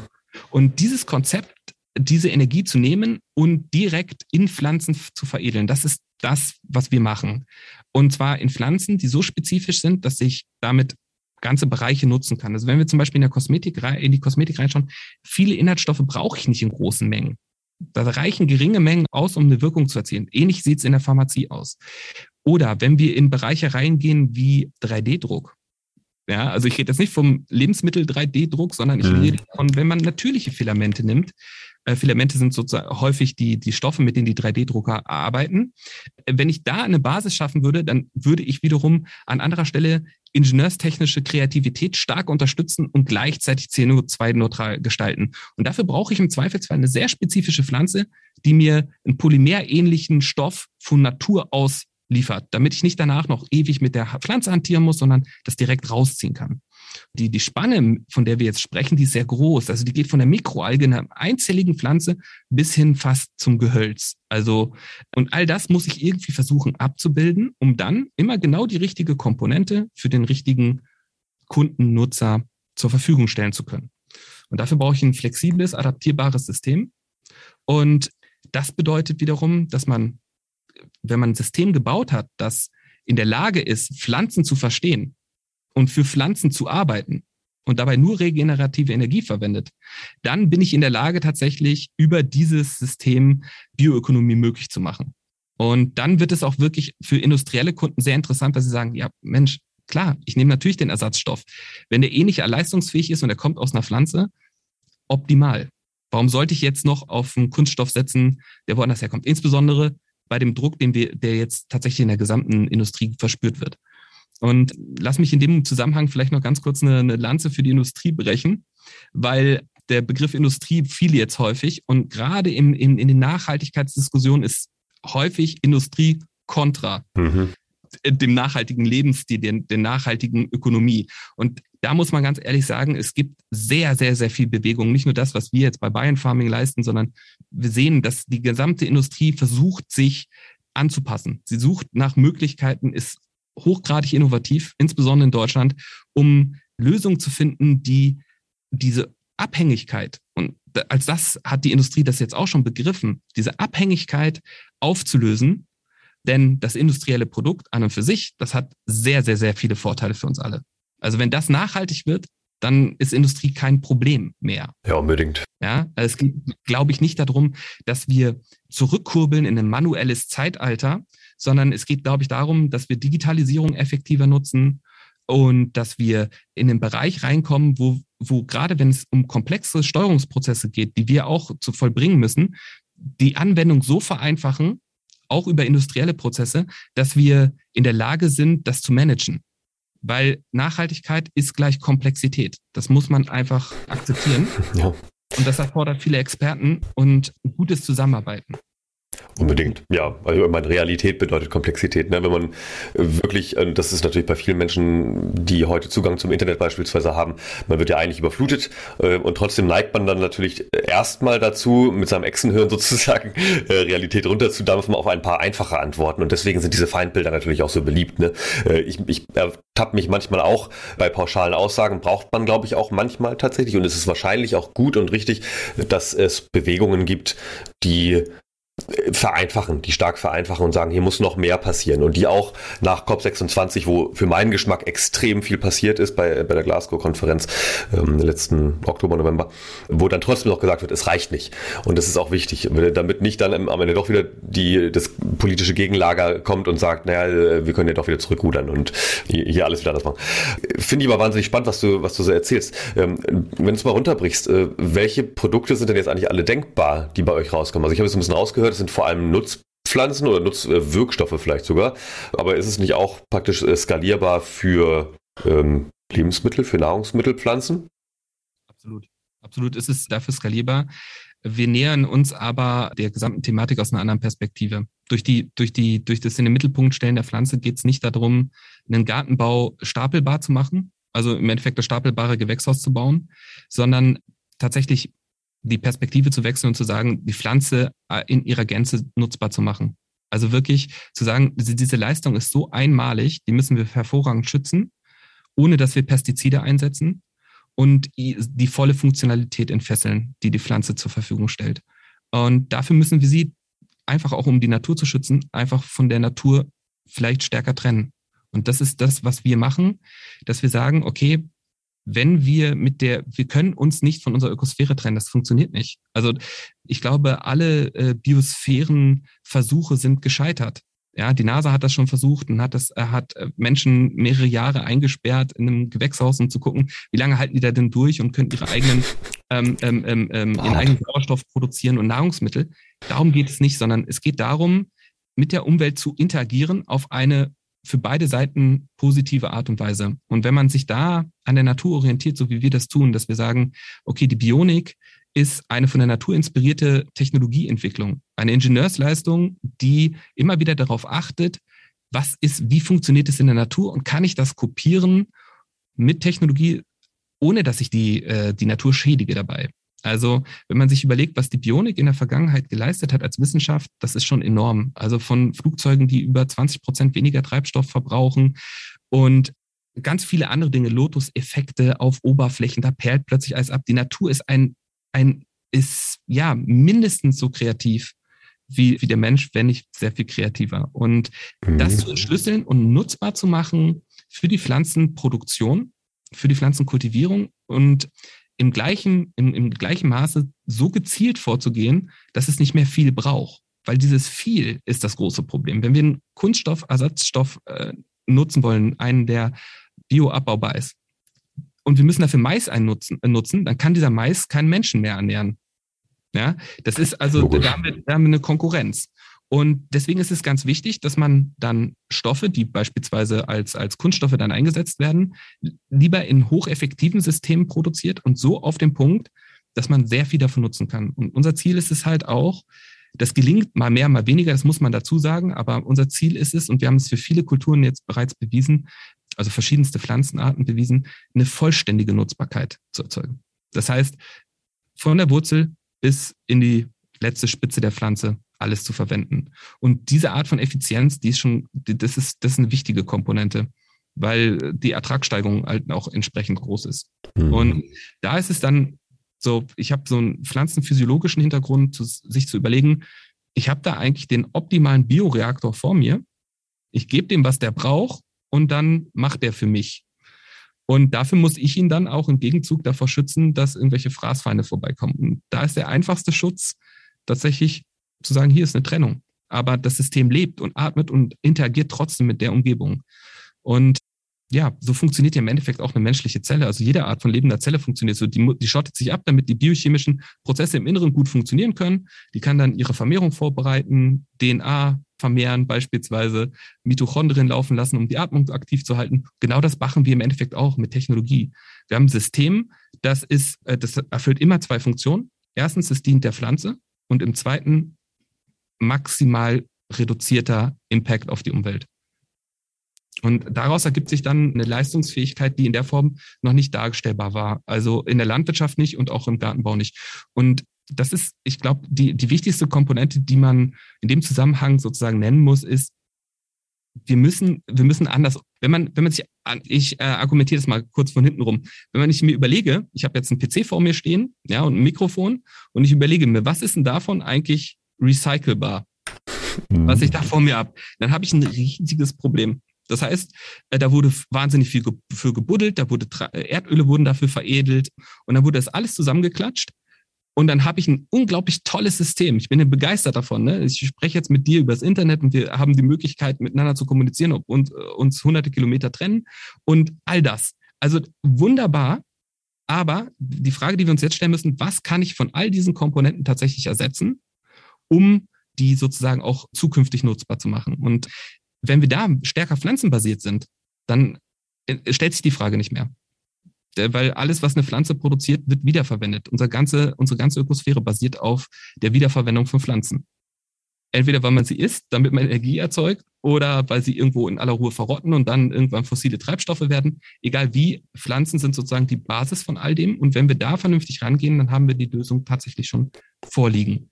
Und dieses Konzept, diese Energie zu nehmen und direkt in Pflanzen zu veredeln, das ist das, was wir machen. Und zwar in Pflanzen, die so spezifisch sind, dass ich damit ganze Bereiche nutzen kann. Also wenn wir zum Beispiel in der Kosmetik in die Kosmetik reinschauen, viele Inhaltsstoffe brauche ich nicht in großen Mengen. Da reichen geringe Mengen aus, um eine Wirkung zu erzielen. Ähnlich sieht es in der Pharmazie aus. Oder wenn wir in Bereiche reingehen wie 3D-Druck. Ja, also ich rede jetzt nicht vom Lebensmittel 3D-Druck, sondern ich mhm. rede von, wenn man natürliche Filamente nimmt. Äh, Filamente sind sozusagen häufig die, die Stoffe, mit denen die 3D-Drucker arbeiten. Wenn ich da eine Basis schaffen würde, dann würde ich wiederum an anderer Stelle ingenieurstechnische Kreativität stark unterstützen und gleichzeitig CO2-neutral gestalten. Und dafür brauche ich im Zweifelsfall eine sehr spezifische Pflanze, die mir einen polymerähnlichen Stoff von Natur aus liefert, damit ich nicht danach noch ewig mit der Pflanze hantieren muss, sondern das direkt rausziehen kann. Die, die Spanne, von der wir jetzt sprechen, die ist sehr groß. Also die geht von der Mikroalge, einer einzelligen Pflanze, bis hin fast zum Gehölz. Also, und all das muss ich irgendwie versuchen abzubilden, um dann immer genau die richtige Komponente für den richtigen Kundennutzer zur Verfügung stellen zu können. Und dafür brauche ich ein flexibles, adaptierbares System. Und das bedeutet wiederum, dass man, wenn man ein System gebaut hat, das in der Lage ist, Pflanzen zu verstehen, und für Pflanzen zu arbeiten und dabei nur regenerative Energie verwendet, dann bin ich in der Lage, tatsächlich über dieses System Bioökonomie möglich zu machen. Und dann wird es auch wirklich für industrielle Kunden sehr interessant, dass sie sagen, ja, Mensch, klar, ich nehme natürlich den Ersatzstoff. Wenn der eh nicht leistungsfähig ist und er kommt aus einer Pflanze, optimal. Warum sollte ich jetzt noch auf einen Kunststoff setzen, der woanders herkommt? Insbesondere bei dem Druck, den wir, der jetzt tatsächlich in der gesamten Industrie verspürt wird. Und lass mich in dem Zusammenhang vielleicht noch ganz kurz eine, eine Lanze für die Industrie brechen, weil der Begriff Industrie fiel jetzt häufig und gerade in, in, in den Nachhaltigkeitsdiskussionen ist häufig Industrie kontra mhm. Dem nachhaltigen Lebensstil, der, der nachhaltigen Ökonomie. Und da muss man ganz ehrlich sagen, es gibt sehr, sehr, sehr viel Bewegung. Nicht nur das, was wir jetzt bei Bayern Farming leisten, sondern wir sehen, dass die gesamte Industrie versucht, sich anzupassen. Sie sucht nach Möglichkeiten, ist hochgradig innovativ, insbesondere in Deutschland, um Lösungen zu finden, die diese Abhängigkeit, und als das hat die Industrie das jetzt auch schon begriffen, diese Abhängigkeit aufzulösen, denn das industrielle Produkt an und für sich, das hat sehr, sehr, sehr viele Vorteile für uns alle. Also wenn das nachhaltig wird, dann ist Industrie kein Problem mehr. Ja, unbedingt. Ja, es geht, glaube ich, nicht darum, dass wir zurückkurbeln in ein manuelles Zeitalter, sondern es geht, glaube ich, darum, dass wir Digitalisierung effektiver nutzen und dass wir in den Bereich reinkommen, wo, wo gerade wenn es um komplexe Steuerungsprozesse geht, die wir auch zu vollbringen müssen, die Anwendung so vereinfachen, auch über industrielle Prozesse, dass wir in der Lage sind, das zu managen. Weil Nachhaltigkeit ist gleich Komplexität. Das muss man einfach akzeptieren. Ja. Und das erfordert viele Experten und gutes Zusammenarbeiten. Unbedingt, ja. Also meine Realität bedeutet Komplexität. Ne? Wenn man wirklich, äh, das ist natürlich bei vielen Menschen, die heute Zugang zum Internet beispielsweise haben, man wird ja eigentlich überflutet äh, und trotzdem neigt man dann natürlich erstmal dazu, mit seinem Echsenhirn sozusagen äh, Realität runterzudampfen auf ein paar einfache Antworten. Und deswegen sind diese Feindbilder natürlich auch so beliebt. Ne? Ich, ich ertappe mich manchmal auch bei pauschalen Aussagen, braucht man, glaube ich, auch manchmal tatsächlich. Und es ist wahrscheinlich auch gut und richtig, dass es Bewegungen gibt, die vereinfachen, die stark vereinfachen und sagen, hier muss noch mehr passieren. Und die auch nach COP26, wo für meinen Geschmack extrem viel passiert ist bei, bei der Glasgow-Konferenz ähm, letzten Oktober, November, wo dann trotzdem noch gesagt wird, es reicht nicht. Und das ist auch wichtig, damit nicht dann am Ende doch wieder die, das politische Gegenlager kommt und sagt, naja, wir können ja doch wieder zurückrudern und hier alles wieder anders machen. Finde ich aber wahnsinnig spannend, was du, was du so erzählst. Ähm, wenn du es mal runterbrichst, äh, welche Produkte sind denn jetzt eigentlich alle denkbar, die bei euch rauskommen? Also ich habe jetzt ein bisschen rausgehört, gehört, es sind vor allem Nutzpflanzen oder Nutzwirkstoffe vielleicht sogar. Aber ist es nicht auch praktisch äh, skalierbar für ähm, Lebensmittel, für Nahrungsmittelpflanzen? Absolut. Absolut ist es dafür skalierbar. Wir nähern uns aber der gesamten Thematik aus einer anderen Perspektive. Durch die, durch die, durch das in den Mittelpunkt stellen der Pflanze geht es nicht darum, einen Gartenbau stapelbar zu machen, also im Endeffekt das stapelbare Gewächshaus zu bauen, sondern tatsächlich die Perspektive zu wechseln und zu sagen, die Pflanze äh, in ihrer Gänze nutzbar zu machen. Also wirklich zu sagen, diese Leistung ist so einmalig, die müssen wir hervorragend schützen, ohne dass wir Pestizide einsetzen und die volle Funktionalität entfesseln, die die Pflanze zur Verfügung stellt. Und dafür müssen wir sie einfach auch, um die Natur zu schützen, einfach von der Natur vielleicht stärker trennen. Und das ist das, was wir machen, dass wir sagen, okay, wenn wir mit der, wir können uns nicht von unserer Ökosphäre trennen, das funktioniert nicht. Also ich glaube, alle äh, Biosphärenversuche sind gescheitert. Ja, die NASA hat das schon versucht und hat das, er hat äh, Menschen mehrere Jahre eingesperrt in einem Gewächshaus, um zu gucken, wie lange halten die da denn durch und können ihre eigenen, ähm, ähm, ähm, ähm ihren eigenen Sauerstoff produzieren und Nahrungsmittel. Darum geht es nicht, sondern es geht darum, mit der Umwelt zu interagieren auf eine für beide Seiten positive Art und Weise. Und wenn man sich da an der Natur orientiert, so wie wir das tun, dass wir sagen, okay, die Bionik ist eine von der Natur inspirierte Technologieentwicklung, eine Ingenieursleistung, die immer wieder darauf achtet, was ist, wie funktioniert es in der Natur und kann ich das kopieren mit Technologie, ohne dass ich die, äh, die Natur schädige dabei. Also, wenn man sich überlegt, was die Bionik in der Vergangenheit geleistet hat als Wissenschaft, das ist schon enorm. Also von Flugzeugen, die über 20 Prozent weniger Treibstoff verbrauchen und ganz viele andere Dinge, Lotus-Effekte auf Oberflächen, da perlt plötzlich alles ab. Die Natur ist ein, ein, ist ja mindestens so kreativ wie, wie der Mensch, wenn nicht sehr viel kreativer. Und mhm. das zu entschlüsseln und nutzbar zu machen für die Pflanzenproduktion, für die Pflanzenkultivierung und im gleichen, im, im gleichen Maße so gezielt vorzugehen, dass es nicht mehr viel braucht. Weil dieses viel ist das große Problem. Wenn wir einen Kunststoffersatzstoff äh, nutzen wollen, einen, der bioabbaubar ist, und wir müssen dafür Mais einnutzen, äh, nutzen, dann kann dieser Mais keinen Menschen mehr ernähren. Ja, das ist also, da haben, wir, da haben wir eine Konkurrenz. Und deswegen ist es ganz wichtig, dass man dann Stoffe, die beispielsweise als, als Kunststoffe dann eingesetzt werden, lieber in hocheffektiven Systemen produziert und so auf den Punkt, dass man sehr viel davon nutzen kann. Und unser Ziel ist es halt auch, das gelingt mal mehr, mal weniger, das muss man dazu sagen, aber unser Ziel ist es, und wir haben es für viele Kulturen jetzt bereits bewiesen, also verschiedenste Pflanzenarten bewiesen, eine vollständige Nutzbarkeit zu erzeugen. Das heißt, von der Wurzel bis in die letzte Spitze der Pflanze alles zu verwenden. Und diese Art von Effizienz, die ist schon, das ist, das ist eine wichtige Komponente, weil die Ertragssteigerung halt auch entsprechend groß ist. Mhm. Und da ist es dann so, ich habe so einen pflanzenphysiologischen Hintergrund, zu, sich zu überlegen, ich habe da eigentlich den optimalen Bioreaktor vor mir. Ich gebe dem, was der braucht, und dann macht der für mich. Und dafür muss ich ihn dann auch im Gegenzug davor schützen, dass irgendwelche Fraßfeinde vorbeikommen. Und da ist der einfachste Schutz tatsächlich zu sagen, hier ist eine Trennung. Aber das System lebt und atmet und interagiert trotzdem mit der Umgebung. Und ja, so funktioniert ja im Endeffekt auch eine menschliche Zelle. Also jede Art von lebender Zelle funktioniert so. Die, die schottet sich ab, damit die biochemischen Prozesse im Inneren gut funktionieren können. Die kann dann ihre Vermehrung vorbereiten, DNA vermehren, beispielsweise Mitochondrien laufen lassen, um die Atmung aktiv zu halten. Genau das machen wir im Endeffekt auch mit Technologie. Wir haben ein System, das ist, äh, das erfüllt immer zwei Funktionen. Erstens, es dient der Pflanze und im zweiten maximal reduzierter Impact auf die Umwelt. Und daraus ergibt sich dann eine Leistungsfähigkeit, die in der Form noch nicht darstellbar war. Also in der Landwirtschaft nicht und auch im Gartenbau nicht. Und das ist, ich glaube, die, die wichtigste Komponente, die man in dem Zusammenhang sozusagen nennen muss, ist, wir müssen, wir müssen anders, wenn man, wenn man sich, ich äh, argumentiere das mal kurz von hinten rum. Wenn man ich mir überlege, ich habe jetzt einen PC vor mir stehen, ja, und ein Mikrofon, und ich überlege mir, was ist denn davon eigentlich recycelbar? Mhm. Was ich da vor mir habe, dann habe ich ein riesiges Problem. Das heißt, äh, da wurde wahnsinnig viel für gebuddelt, da wurde Erdöle wurden dafür veredelt und dann wurde das alles zusammengeklatscht und dann habe ich ein unglaublich tolles System. Ich bin begeistert davon. Ne? Ich spreche jetzt mit dir über das Internet und wir haben die Möglichkeit, miteinander zu kommunizieren, ob uns, äh, uns hunderte Kilometer trennen und all das. Also wunderbar. Aber die Frage, die wir uns jetzt stellen müssen, was kann ich von all diesen Komponenten tatsächlich ersetzen, um die sozusagen auch zukünftig nutzbar zu machen? Und wenn wir da stärker pflanzenbasiert sind, dann äh, stellt sich die Frage nicht mehr. weil alles, was eine Pflanze produziert, wird wiederverwendet. Unsere ganze, unsere ganze Ökosphäre basiert auf der Wiederverwendung von Pflanzen. Entweder weil man sie isst, damit man Energie erzeugt, oder weil sie irgendwo in aller Ruhe verrotten und dann irgendwann fossile Treibstoffe werden. Egal wie, Pflanzen sind sozusagen die Basis von all dem. Und wenn wir da vernünftig rangehen, dann haben wir die Lösung tatsächlich schon vorliegen.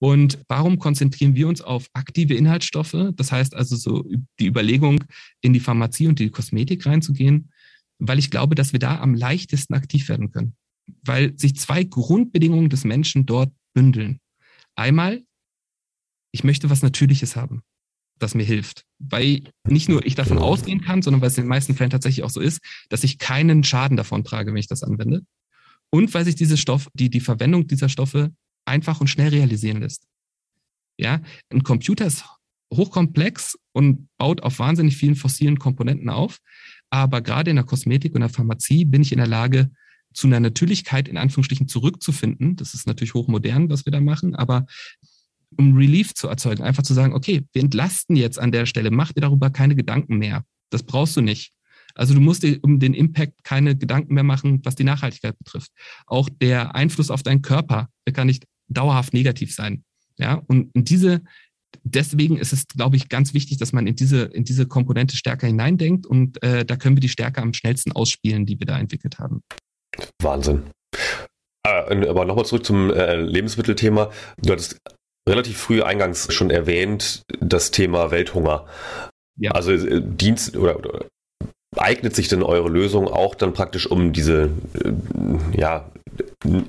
Und warum konzentrieren wir uns auf aktive Inhaltsstoffe? Das heißt also so die Überlegung, in die Pharmazie und die Kosmetik reinzugehen, weil ich glaube, dass wir da am leichtesten aktiv werden können. Weil sich zwei Grundbedingungen des Menschen dort bündeln. Einmal, ich möchte was Natürliches haben, das mir hilft. Weil nicht nur ich davon ausgehen kann, sondern weil es in den meisten Fällen tatsächlich auch so ist, dass ich keinen Schaden davon trage, wenn ich das anwende. Und weil sich diese Stoff, die, die Verwendung dieser Stoffe einfach und schnell realisieren lässt. Ja, ein Computer ist hochkomplex und baut auf wahnsinnig vielen fossilen Komponenten auf. Aber gerade in der Kosmetik und der Pharmazie bin ich in der Lage, zu einer Natürlichkeit in Anführungsstrichen zurückzufinden. Das ist natürlich hochmodern, was wir da machen, aber um Relief zu erzeugen, einfach zu sagen, okay, wir entlasten jetzt an der Stelle, mach dir darüber keine Gedanken mehr. Das brauchst du nicht. Also du musst dir um den Impact keine Gedanken mehr machen, was die Nachhaltigkeit betrifft. Auch der Einfluss auf deinen Körper, der kann nicht dauerhaft negativ sein. Ja, und diese, deswegen ist es, glaube ich, ganz wichtig, dass man in diese, in diese Komponente stärker hineindenkt und äh, da können wir die Stärke am schnellsten ausspielen, die wir da entwickelt haben. Wahnsinn. Äh, aber nochmal zurück zum äh, Lebensmittelthema. Du hattest relativ früh eingangs schon erwähnt, das Thema Welthunger. Ja. Also äh, Dienst oder, oder eignet sich denn eure Lösung auch dann praktisch um diese ja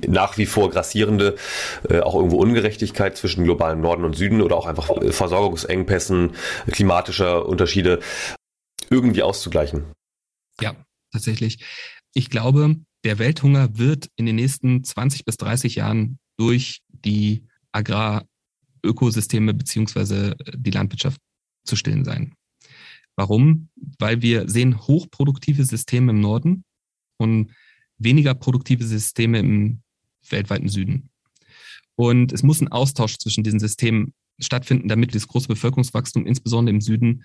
nach wie vor grassierende äh, auch irgendwo Ungerechtigkeit zwischen globalem Norden und Süden oder auch einfach Versorgungsengpässen, klimatischer Unterschiede irgendwie auszugleichen? Ja, tatsächlich. Ich glaube, der Welthunger wird in den nächsten 20 bis 30 Jahren durch die Agrarökosysteme beziehungsweise die Landwirtschaft zu stillen sein. Warum? Weil wir sehen hochproduktive Systeme im Norden und weniger produktive Systeme im weltweiten Süden. Und es muss ein Austausch zwischen diesen Systemen stattfinden, damit wir das große Bevölkerungswachstum, insbesondere im Süden,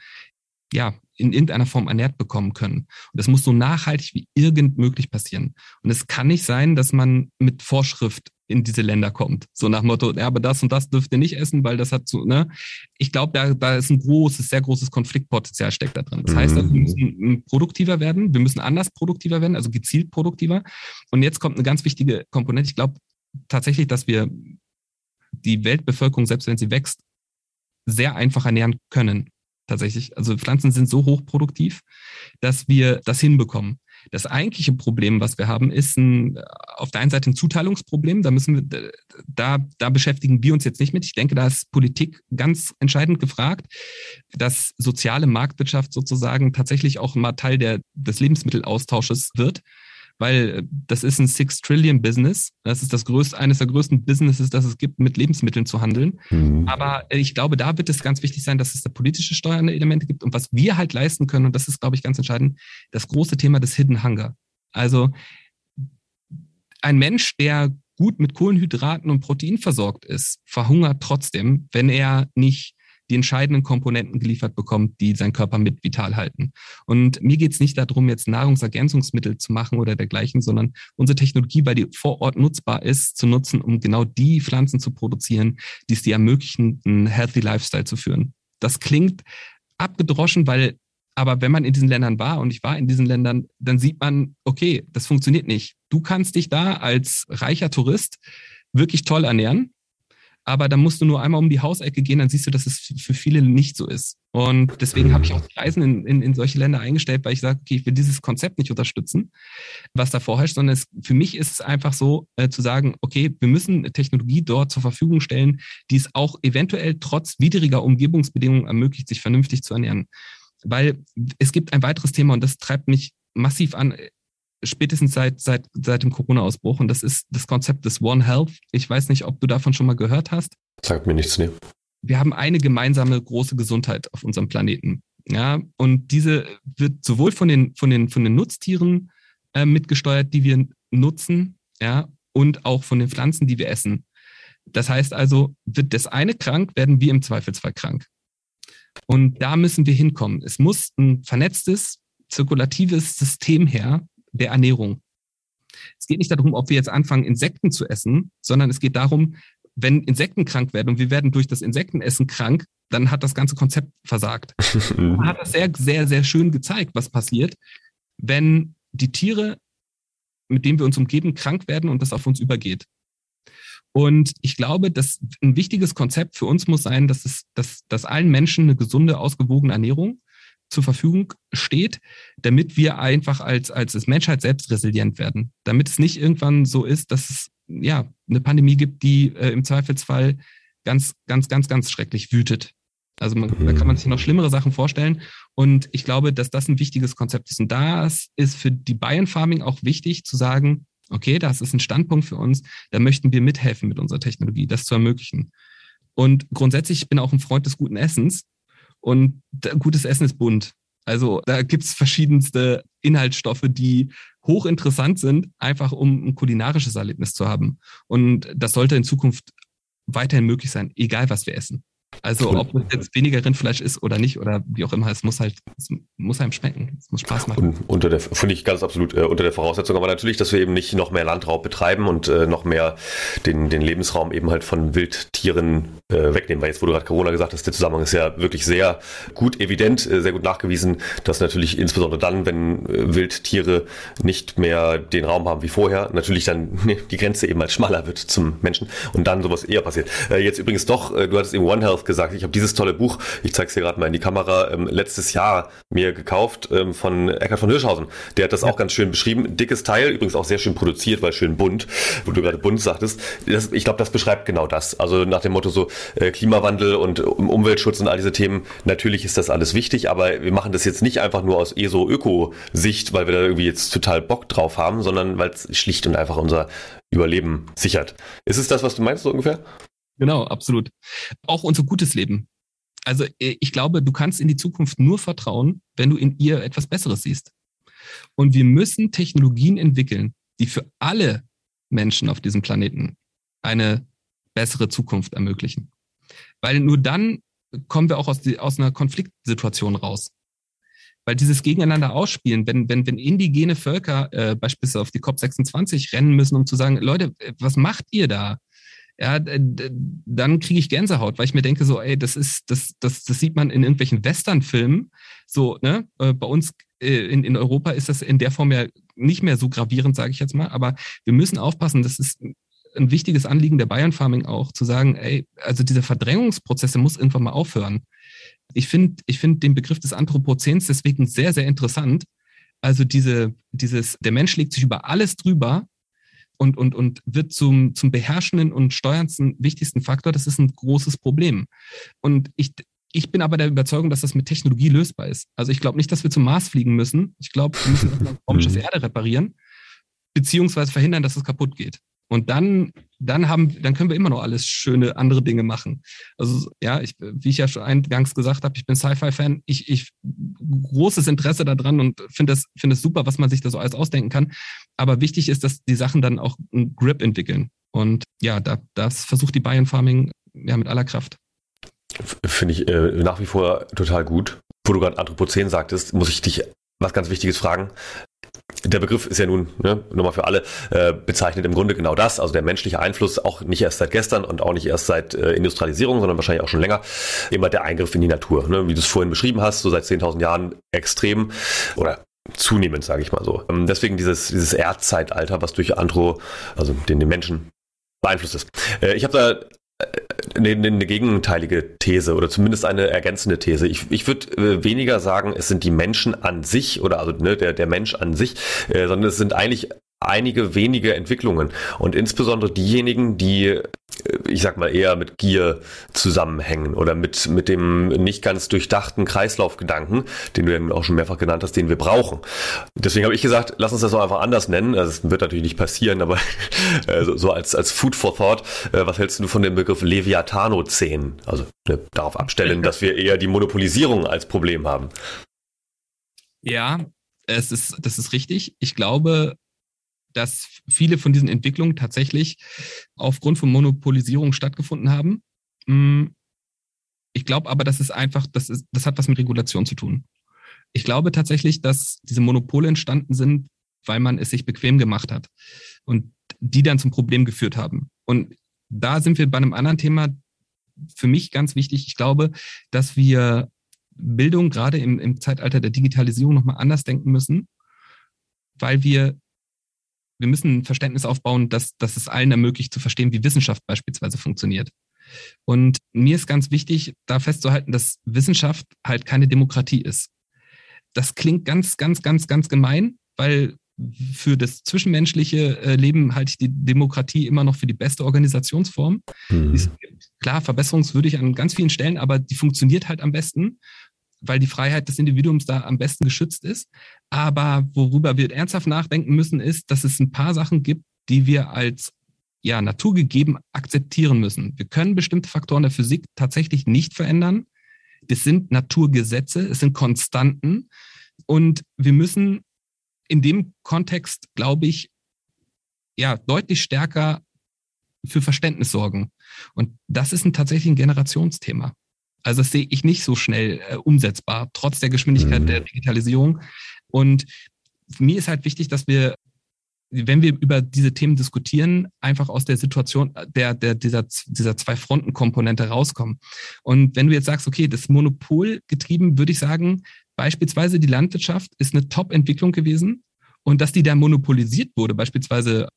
ja, in irgendeiner Form ernährt bekommen können. Und das muss so nachhaltig wie irgend möglich passieren. Und es kann nicht sein, dass man mit Vorschrift in diese Länder kommt. So nach Motto, ja, aber das und das dürft ihr nicht essen, weil das hat so, ne? Ich glaube, da, da ist ein großes, sehr großes Konfliktpotenzial steckt da drin. Das heißt, also, wir müssen mhm. produktiver werden, wir müssen anders produktiver werden, also gezielt produktiver. Und jetzt kommt eine ganz wichtige Komponente. Ich glaube tatsächlich, dass wir die Weltbevölkerung, selbst wenn sie wächst, sehr einfach ernähren können tatsächlich. Also Pflanzen sind so hochproduktiv, dass wir das hinbekommen. Das eigentliche Problem, was wir haben, ist ein, auf der einen Seite ein Zuteilungsproblem. Da müssen wir, da, da beschäftigen wir uns jetzt nicht mit. Ich denke, da ist Politik ganz entscheidend gefragt, dass soziale Marktwirtschaft sozusagen tatsächlich auch mal Teil der, des Lebensmittelaustausches wird weil äh, das ist ein Six Trillion Business. Das ist das größte, eines der größten Businesses, das es gibt, mit Lebensmitteln zu handeln. Mhm. Aber äh, ich glaube, da wird es ganz wichtig sein, dass es da politische steuernde Elemente gibt. Und was wir halt leisten können, und das ist, glaube ich, ganz entscheidend, das große Thema des Hidden Hunger. Also ein Mensch, der gut mit Kohlenhydraten und Protein versorgt ist, verhungert trotzdem, wenn er nicht die entscheidenden Komponenten geliefert bekommt, die seinen Körper mit vital halten. Und mir geht es nicht darum, jetzt Nahrungsergänzungsmittel zu machen oder dergleichen, sondern unsere Technologie, weil die vor Ort nutzbar ist, zu nutzen, um genau die Pflanzen zu produzieren, die es dir ermöglichen, einen healthy Lifestyle zu führen. Das klingt abgedroschen, weil aber wenn man in diesen Ländern war und ich war in diesen Ländern, dann sieht man, okay, das funktioniert nicht. Du kannst dich da als reicher Tourist wirklich toll ernähren aber dann musst du nur einmal um die Hausecke gehen, dann siehst du, dass es für viele nicht so ist. Und deswegen habe ich auch die Reisen in, in, in solche Länder eingestellt, weil ich sage, okay, ich will dieses Konzept nicht unterstützen, was da vorherrscht, sondern es, für mich ist es einfach so äh, zu sagen, okay, wir müssen Technologie dort zur Verfügung stellen, die es auch eventuell trotz widriger Umgebungsbedingungen ermöglicht, sich vernünftig zu ernähren. Weil es gibt ein weiteres Thema und das treibt mich massiv an spätestens seit, seit, seit dem Corona-Ausbruch. Und das ist das Konzept des One Health. Ich weiß nicht, ob du davon schon mal gehört hast. Sagt mir nichts, nee. Wir haben eine gemeinsame große Gesundheit auf unserem Planeten. Ja, und diese wird sowohl von den, von den, von den Nutztieren äh, mitgesteuert, die wir nutzen, ja, und auch von den Pflanzen, die wir essen. Das heißt also, wird das eine krank, werden wir im Zweifelsfall krank. Und da müssen wir hinkommen. Es muss ein vernetztes, zirkulatives System her, der Ernährung. Es geht nicht darum, ob wir jetzt anfangen, Insekten zu essen, sondern es geht darum, wenn Insekten krank werden und wir werden durch das Insektenessen krank, dann hat das ganze Konzept versagt. Man hat das sehr, sehr, sehr schön gezeigt, was passiert, wenn die Tiere, mit denen wir uns umgeben, krank werden und das auf uns übergeht. Und ich glaube, dass ein wichtiges Konzept für uns muss sein, dass es, dass, dass allen Menschen eine gesunde, ausgewogene Ernährung zur Verfügung steht, damit wir einfach als, als Menschheit selbst resilient werden. Damit es nicht irgendwann so ist, dass es ja eine Pandemie gibt, die äh, im Zweifelsfall ganz, ganz, ganz, ganz schrecklich wütet. Also man, da kann man sich noch schlimmere Sachen vorstellen. Und ich glaube, dass das ein wichtiges Konzept ist. Und das ist für die Bayern Farming auch wichtig zu sagen, okay, das ist ein Standpunkt für uns, da möchten wir mithelfen mit unserer Technologie, das zu ermöglichen. Und grundsätzlich ich bin auch ein Freund des guten Essens. Und gutes Essen ist bunt. Also da gibt's verschiedenste Inhaltsstoffe, die hochinteressant sind, einfach um ein kulinarisches Erlebnis zu haben. Und das sollte in Zukunft weiterhin möglich sein, egal was wir essen. Also ob es jetzt weniger Rindfleisch ist oder nicht oder wie auch immer, es muss halt, es muss einem schmecken, es muss Spaß machen. Und unter der, finde ich ganz absolut äh, unter der Voraussetzung, aber natürlich, dass wir eben nicht noch mehr Landraub betreiben und äh, noch mehr den, den Lebensraum eben halt von Wildtieren äh, wegnehmen. Weil jetzt, wo du gerade Corona gesagt hast, der Zusammenhang ist ja wirklich sehr gut evident, äh, sehr gut nachgewiesen, dass natürlich insbesondere dann, wenn äh, Wildtiere nicht mehr den Raum haben wie vorher, natürlich dann die Grenze eben halt schmaler wird zum Menschen und dann sowas eher passiert. Äh, jetzt übrigens doch, du hattest eben One Health gesagt, ich habe dieses tolle Buch, ich zeige es dir gerade mal in die Kamera, ähm, letztes Jahr mir gekauft ähm, von Eckhard von Hirschhausen. Der hat das ja. auch ganz schön beschrieben. Dickes Teil, übrigens auch sehr schön produziert, weil schön bunt, wo du gerade bunt sagtest. Das, ich glaube, das beschreibt genau das. Also nach dem Motto so äh, Klimawandel und Umweltschutz und all diese Themen. Natürlich ist das alles wichtig, aber wir machen das jetzt nicht einfach nur aus ESO-Öko-Sicht, weil wir da irgendwie jetzt total Bock drauf haben, sondern weil es schlicht und einfach unser Überleben sichert. Ist es das, was du meinst so ungefähr? Genau, absolut. Auch unser gutes Leben. Also äh, ich glaube, du kannst in die Zukunft nur vertrauen, wenn du in ihr etwas Besseres siehst. Und wir müssen Technologien entwickeln, die für alle Menschen auf diesem Planeten eine bessere Zukunft ermöglichen. Weil nur dann kommen wir auch aus, die, aus einer Konfliktsituation raus. Weil dieses Gegeneinander ausspielen, wenn, wenn, wenn indigene Völker äh, beispielsweise auf die COP26 rennen müssen, um zu sagen, Leute, äh, was macht ihr da? Ja, dann kriege ich Gänsehaut, weil ich mir denke, so, ey, das ist, das, das, das sieht man in irgendwelchen Western-Filmen. So, ne? Äh, bei uns äh, in, in Europa ist das in der Form ja nicht mehr so gravierend, sage ich jetzt mal. Aber wir müssen aufpassen, das ist ein wichtiges Anliegen der Bayern Farming auch, zu sagen, ey, also diese Verdrängungsprozesse muss irgendwann mal aufhören. Ich finde ich finde den Begriff des Anthropozäns deswegen sehr, sehr interessant. Also diese, dieses, der Mensch legt sich über alles drüber und, und, und wird zum, zum beherrschenden und steuerndsten wichtigsten Faktor, das ist ein großes Problem. Und ich, ich bin aber der Überzeugung, dass das mit Technologie lösbar ist. Also ich glaube nicht, dass wir zum Mars fliegen müssen. Ich glaube, wir müssen das komisches Erde reparieren, beziehungsweise verhindern, dass es kaputt geht. Und dann, dann haben, dann können wir immer noch alles schöne andere Dinge machen. Also ja, ich, wie ich ja schon eingangs gesagt habe, ich bin Sci-Fi-Fan. Ich, ich großes Interesse daran und finde es finde es super, was man sich da so alles ausdenken kann. Aber wichtig ist, dass die Sachen dann auch einen Grip entwickeln. Und ja, da, das versucht die Bayern Farming ja mit aller Kraft. Finde ich äh, nach wie vor total gut. Wo du gerade Anthropozän sagtest, muss ich dich was ganz Wichtiges fragen der Begriff ist ja nun, ne, nochmal für alle, äh, bezeichnet im Grunde genau das, also der menschliche Einfluss auch nicht erst seit gestern und auch nicht erst seit äh, Industrialisierung, sondern wahrscheinlich auch schon länger, immer der Eingriff in die Natur. Ne, wie du es vorhin beschrieben hast, so seit 10.000 Jahren extrem oder zunehmend, sage ich mal so. Ähm, deswegen dieses, dieses Erdzeitalter, was durch Andro, also den, den Menschen beeinflusst ist. Äh, ich habe da eine, eine gegenteilige These oder zumindest eine ergänzende These. Ich, ich würde äh, weniger sagen, es sind die Menschen an sich oder also ne, der, der Mensch an sich, äh, sondern es sind eigentlich einige wenige Entwicklungen und insbesondere diejenigen, die äh, ich sag mal eher mit Gier zusammenhängen oder mit mit dem nicht ganz durchdachten Kreislaufgedanken, den du ja auch schon mehrfach genannt hast, den wir brauchen. Deswegen habe ich gesagt, lass uns das doch einfach anders nennen. Also es wird natürlich nicht passieren, aber äh, so als als Food for Thought, äh, was hältst du von dem Begriff Leviathanozän? Also ne, darauf abstellen, dass wir eher die Monopolisierung als Problem haben. Ja, es ist, das ist richtig. Ich glaube, dass viele von diesen Entwicklungen tatsächlich aufgrund von Monopolisierung stattgefunden haben. Mm, ich glaube aber, dass es einfach, das, ist, das hat was mit Regulation zu tun. Ich glaube tatsächlich, dass diese Monopole entstanden sind weil man es sich bequem gemacht hat und die dann zum Problem geführt haben. Und da sind wir bei einem anderen Thema, für mich ganz wichtig. Ich glaube, dass wir Bildung gerade im, im Zeitalter der Digitalisierung nochmal anders denken müssen, weil wir, wir müssen ein Verständnis aufbauen, dass, dass es allen ermöglicht zu verstehen, wie Wissenschaft beispielsweise funktioniert. Und mir ist ganz wichtig, da festzuhalten, dass Wissenschaft halt keine Demokratie ist. Das klingt ganz, ganz, ganz, ganz gemein, weil für das zwischenmenschliche äh, Leben halte ich die Demokratie immer noch für die beste Organisationsform. Mhm. Die ist klar verbesserungswürdig an ganz vielen Stellen, aber die funktioniert halt am besten, weil die Freiheit des Individuums da am besten geschützt ist. Aber worüber wir ernsthaft nachdenken müssen, ist, dass es ein paar Sachen gibt, die wir als ja, naturgegeben akzeptieren müssen. Wir können bestimmte Faktoren der Physik tatsächlich nicht verändern. Das sind Naturgesetze, es sind Konstanten. Und wir müssen in dem Kontext, glaube ich, ja, deutlich stärker für Verständnis sorgen. Und das ist ein, tatsächlich ein Generationsthema. Also das sehe ich nicht so schnell äh, umsetzbar, trotz der Geschwindigkeit mhm. der Digitalisierung. Und mir ist halt wichtig, dass wir, wenn wir über diese Themen diskutieren, einfach aus der Situation der, der, dieser, dieser Zwei-Fronten-Komponente rauskommen. Und wenn du jetzt sagst, okay, das Monopol getrieben, würde ich sagen, Beispielsweise die Landwirtschaft ist eine Top-Entwicklung gewesen und dass die da monopolisiert wurde, beispielsweise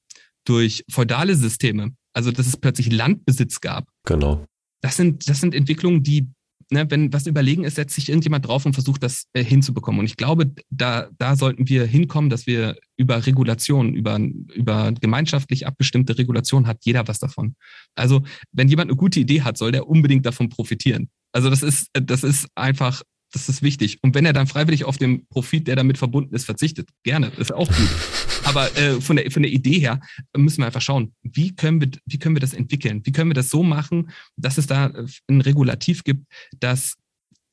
durch feudale Systeme, also dass es plötzlich Landbesitz gab. Genau. Das sind, das sind Entwicklungen, die, ne, wenn was überlegen ist, setzt sich irgendjemand drauf und versucht, das äh, hinzubekommen. Und ich glaube, da, da sollten wir hinkommen, dass wir über Regulation, über, über gemeinschaftlich abgestimmte Regulation hat jeder was davon. Also, wenn jemand eine gute Idee hat, soll der unbedingt davon profitieren. Also das ist, das ist einfach das ist wichtig. Und wenn er dann freiwillig auf den Profit, der damit verbunden ist, verzichtet, gerne, ist auch gut. Aber äh, von, der, von der Idee her müssen wir einfach schauen, wie können, wir, wie können wir das entwickeln? Wie können wir das so machen, dass es da ein Regulativ gibt, das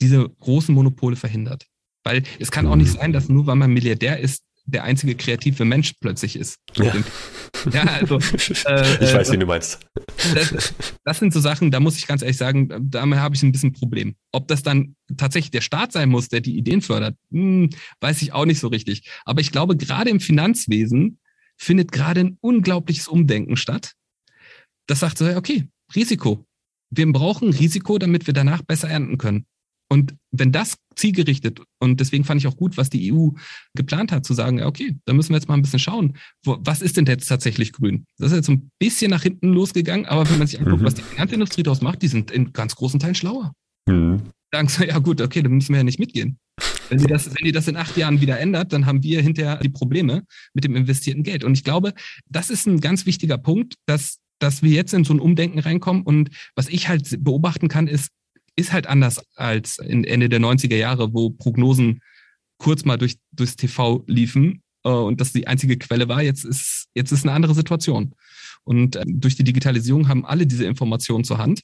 diese großen Monopole verhindert? Weil es kann auch nicht sein, dass nur weil man Milliardär ist, der einzige kreative Mensch plötzlich ist. Ja, ja also. Äh, ich weiß, äh, wie du meinst. Das, das, sind so Sachen, da muss ich ganz ehrlich sagen, damit habe ich ein bisschen ein Problem. Ob das dann tatsächlich der Staat sein muss, der die Ideen fördert, hm, weiß ich auch nicht so richtig. Aber ich glaube, gerade im Finanzwesen findet gerade ein unglaubliches Umdenken statt. Das sagt so, okay, Risiko. Wir brauchen Risiko, damit wir danach besser ernten können. Und wenn das zielgerichtet, und deswegen fand ich auch gut, was die EU geplant hat, zu sagen, okay, da müssen wir jetzt mal ein bisschen schauen, wo, was ist denn jetzt tatsächlich grün? Das ist jetzt ein bisschen nach hinten losgegangen, aber wenn man sich anguckt, mhm. was die Finanzindustrie daraus macht, die sind in ganz großen Teilen schlauer. Mhm. Sagen so, ja gut, okay, dann müssen wir ja nicht mitgehen. Wenn die, das, wenn die das in acht Jahren wieder ändert, dann haben wir hinterher die Probleme mit dem investierten Geld. Und ich glaube, das ist ein ganz wichtiger Punkt, dass dass wir jetzt in so ein Umdenken reinkommen. Und was ich halt beobachten kann, ist, ist halt anders als in Ende der 90er Jahre, wo Prognosen kurz mal durch, durchs TV liefen äh, und das die einzige Quelle war. Jetzt ist, jetzt ist eine andere Situation. Und äh, durch die Digitalisierung haben alle diese Informationen zur Hand.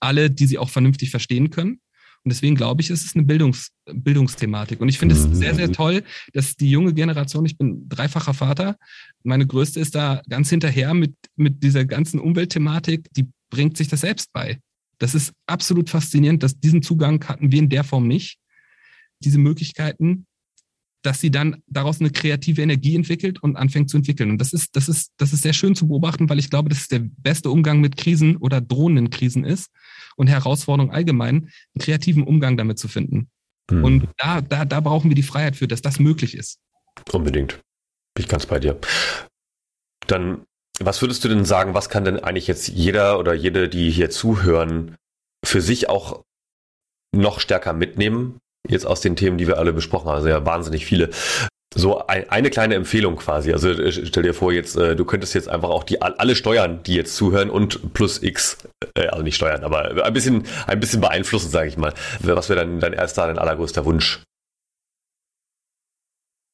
Alle, die sie auch vernünftig verstehen können. Und deswegen glaube ich, ist es eine Bildungs Bildungsthematik. Und ich finde es sehr, sehr toll, dass die junge Generation, ich bin dreifacher Vater, meine größte ist da ganz hinterher mit, mit dieser ganzen Umweltthematik, die bringt sich das selbst bei. Das ist absolut faszinierend, dass diesen Zugang hatten wir in der Form nicht. Diese Möglichkeiten, dass sie dann daraus eine kreative Energie entwickelt und anfängt zu entwickeln. Und das ist, das ist, das ist sehr schön zu beobachten, weil ich glaube, dass es der beste Umgang mit Krisen oder drohenden Krisen ist und Herausforderungen allgemein, einen kreativen Umgang damit zu finden. Mhm. Und da, da, da brauchen wir die Freiheit für, dass das möglich ist. Unbedingt. Bin ich ganz bei dir. Dann was würdest du denn sagen, was kann denn eigentlich jetzt jeder oder jede, die hier zuhören, für sich auch noch stärker mitnehmen? Jetzt aus den Themen, die wir alle besprochen haben, also ja wahnsinnig viele. So ein, eine kleine Empfehlung quasi. Also äh, stell dir vor, jetzt äh, du könntest jetzt einfach auch die alle steuern, die jetzt zuhören und plus X, äh, also nicht steuern, aber ein bisschen ein bisschen beeinflussen, sage ich mal. Was wäre dann dein erster, dein allergrößter Wunsch?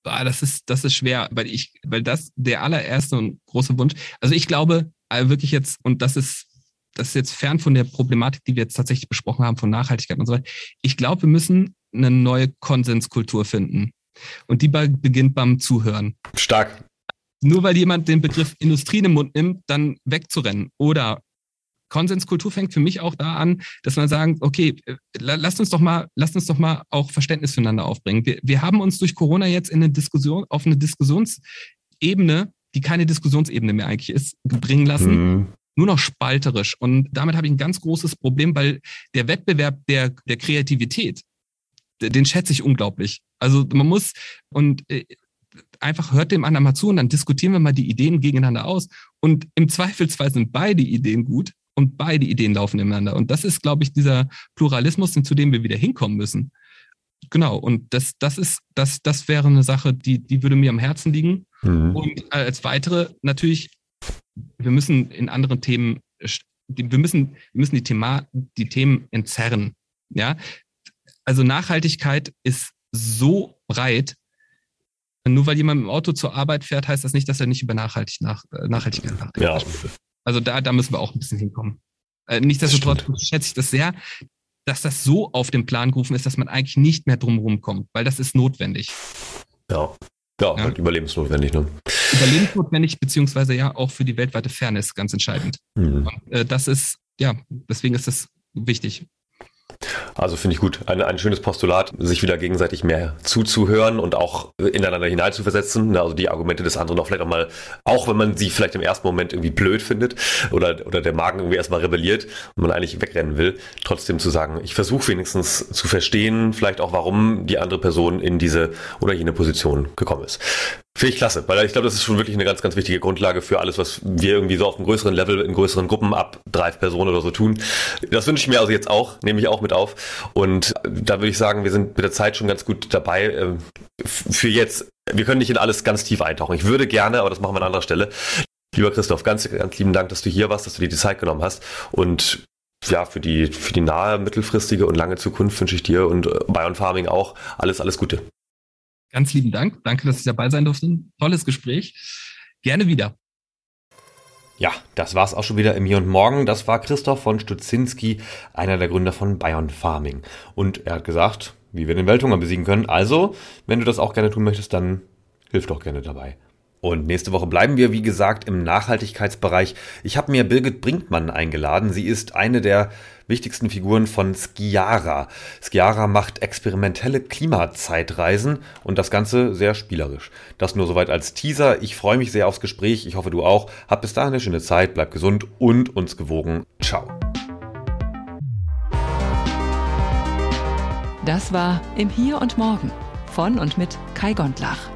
Ah, das ist, das ist schwer, weil ich, weil das der allererste und große Wunsch. Also ich glaube äh, wirklich jetzt, und das ist, das ist jetzt fern von der Problematik, die wir jetzt tatsächlich besprochen haben, von Nachhaltigkeit und so weiter. Ich glaube, wir müssen eine neue Konsenskultur finden. Und die beginnt beim Zuhören. Stark. Nur weil jemand den Begriff Industrie in den Mund nimmt, dann wegzurennen oder Konsenskultur fängt für mich auch da an, dass man sagen, okay, lasst uns doch mal, lasst uns doch mal auch Verständnis füreinander aufbringen. Wir, wir haben uns durch Corona jetzt in eine Diskussion, auf eine Diskussionsebene Ebene, die keine Diskussionsebene mehr eigentlich ist, bringen lassen. Mhm. Nur noch spalterisch. Und damit habe ich ein ganz großes Problem, weil der Wettbewerb der, der Kreativität, den schätze ich unglaublich. Also man muss, und äh, einfach hört dem anderen mal zu und dann diskutieren wir mal die Ideen gegeneinander aus. Und im Zweifelsfall sind beide Ideen gut und beide Ideen laufen ineinander. Und das ist, glaube ich, dieser Pluralismus, zu dem wir wieder hinkommen müssen. Genau, und das, das ist, das, das wäre eine Sache, die, die würde mir am Herzen liegen. Mhm. Und als weitere natürlich, wir müssen in anderen Themen, wir müssen, wir müssen die, Thema, die Themen entzerren. Ja, also Nachhaltigkeit ist so breit, nur weil jemand im Auto zur Arbeit fährt, heißt das nicht, dass er nicht über Nachhaltig nach, äh, Nachhaltigkeit nachdenkt. Ja. Also da, da müssen wir auch ein bisschen hinkommen. Äh, nichtsdestotrotz schätze ich das sehr, dass das so auf den Plan gerufen ist, dass man eigentlich nicht mehr drumherum kommt, weil das ist notwendig. Ja. Ja, ja. Halt überlebensnotwendig, ne? Überlebensnotwendig, beziehungsweise ja auch für die weltweite Fairness ganz entscheidend. Mhm. Und, äh, das ist, ja, deswegen ist das wichtig. Also finde ich gut. Ein, ein schönes Postulat, sich wieder gegenseitig mehr zuzuhören und auch ineinander hineinzuversetzen. Also die Argumente des anderen auch vielleicht auch mal, auch wenn man sie vielleicht im ersten Moment irgendwie blöd findet oder, oder der Magen irgendwie erstmal rebelliert und man eigentlich wegrennen will, trotzdem zu sagen, ich versuche wenigstens zu verstehen, vielleicht auch warum die andere Person in diese oder jene Position gekommen ist. Finde ich klasse, weil ich glaube, das ist schon wirklich eine ganz, ganz wichtige Grundlage für alles, was wir irgendwie so auf einem größeren Level in größeren Gruppen ab drei Personen oder so tun. Das wünsche ich mir also jetzt auch, nehme ich auch mit auf. Und da würde ich sagen, wir sind mit der Zeit schon ganz gut dabei. Ähm, für jetzt, wir können nicht in alles ganz tief eintauchen. Ich würde gerne, aber das machen wir an anderer Stelle. Lieber Christoph, ganz, ganz lieben Dank, dass du hier warst, dass du dir die Zeit genommen hast. Und ja, für die, für die nahe, mittelfristige und lange Zukunft wünsche ich dir und Bion Farming auch alles, alles Gute. Ganz lieben Dank. Danke, dass ich dabei sein durfte. Tolles Gespräch. Gerne wieder. Ja, das war's auch schon wieder im Hier und Morgen. Das war Christoph von Stutzinski, einer der Gründer von Bayern Farming. Und er hat gesagt, wie wir den Welthunger besiegen können. Also, wenn du das auch gerne tun möchtest, dann hilf doch gerne dabei. Und nächste Woche bleiben wir, wie gesagt, im Nachhaltigkeitsbereich. Ich habe mir Birgit Brinkmann eingeladen. Sie ist eine der wichtigsten Figuren von Skiara. Skiara macht experimentelle Klimazeitreisen und das Ganze sehr spielerisch. Das nur soweit als Teaser. Ich freue mich sehr aufs Gespräch. Ich hoffe, du auch. Hab bis dahin eine schöne Zeit, bleib gesund und uns gewogen. Ciao. Das war Im Hier und Morgen von und mit Kai Gondlach.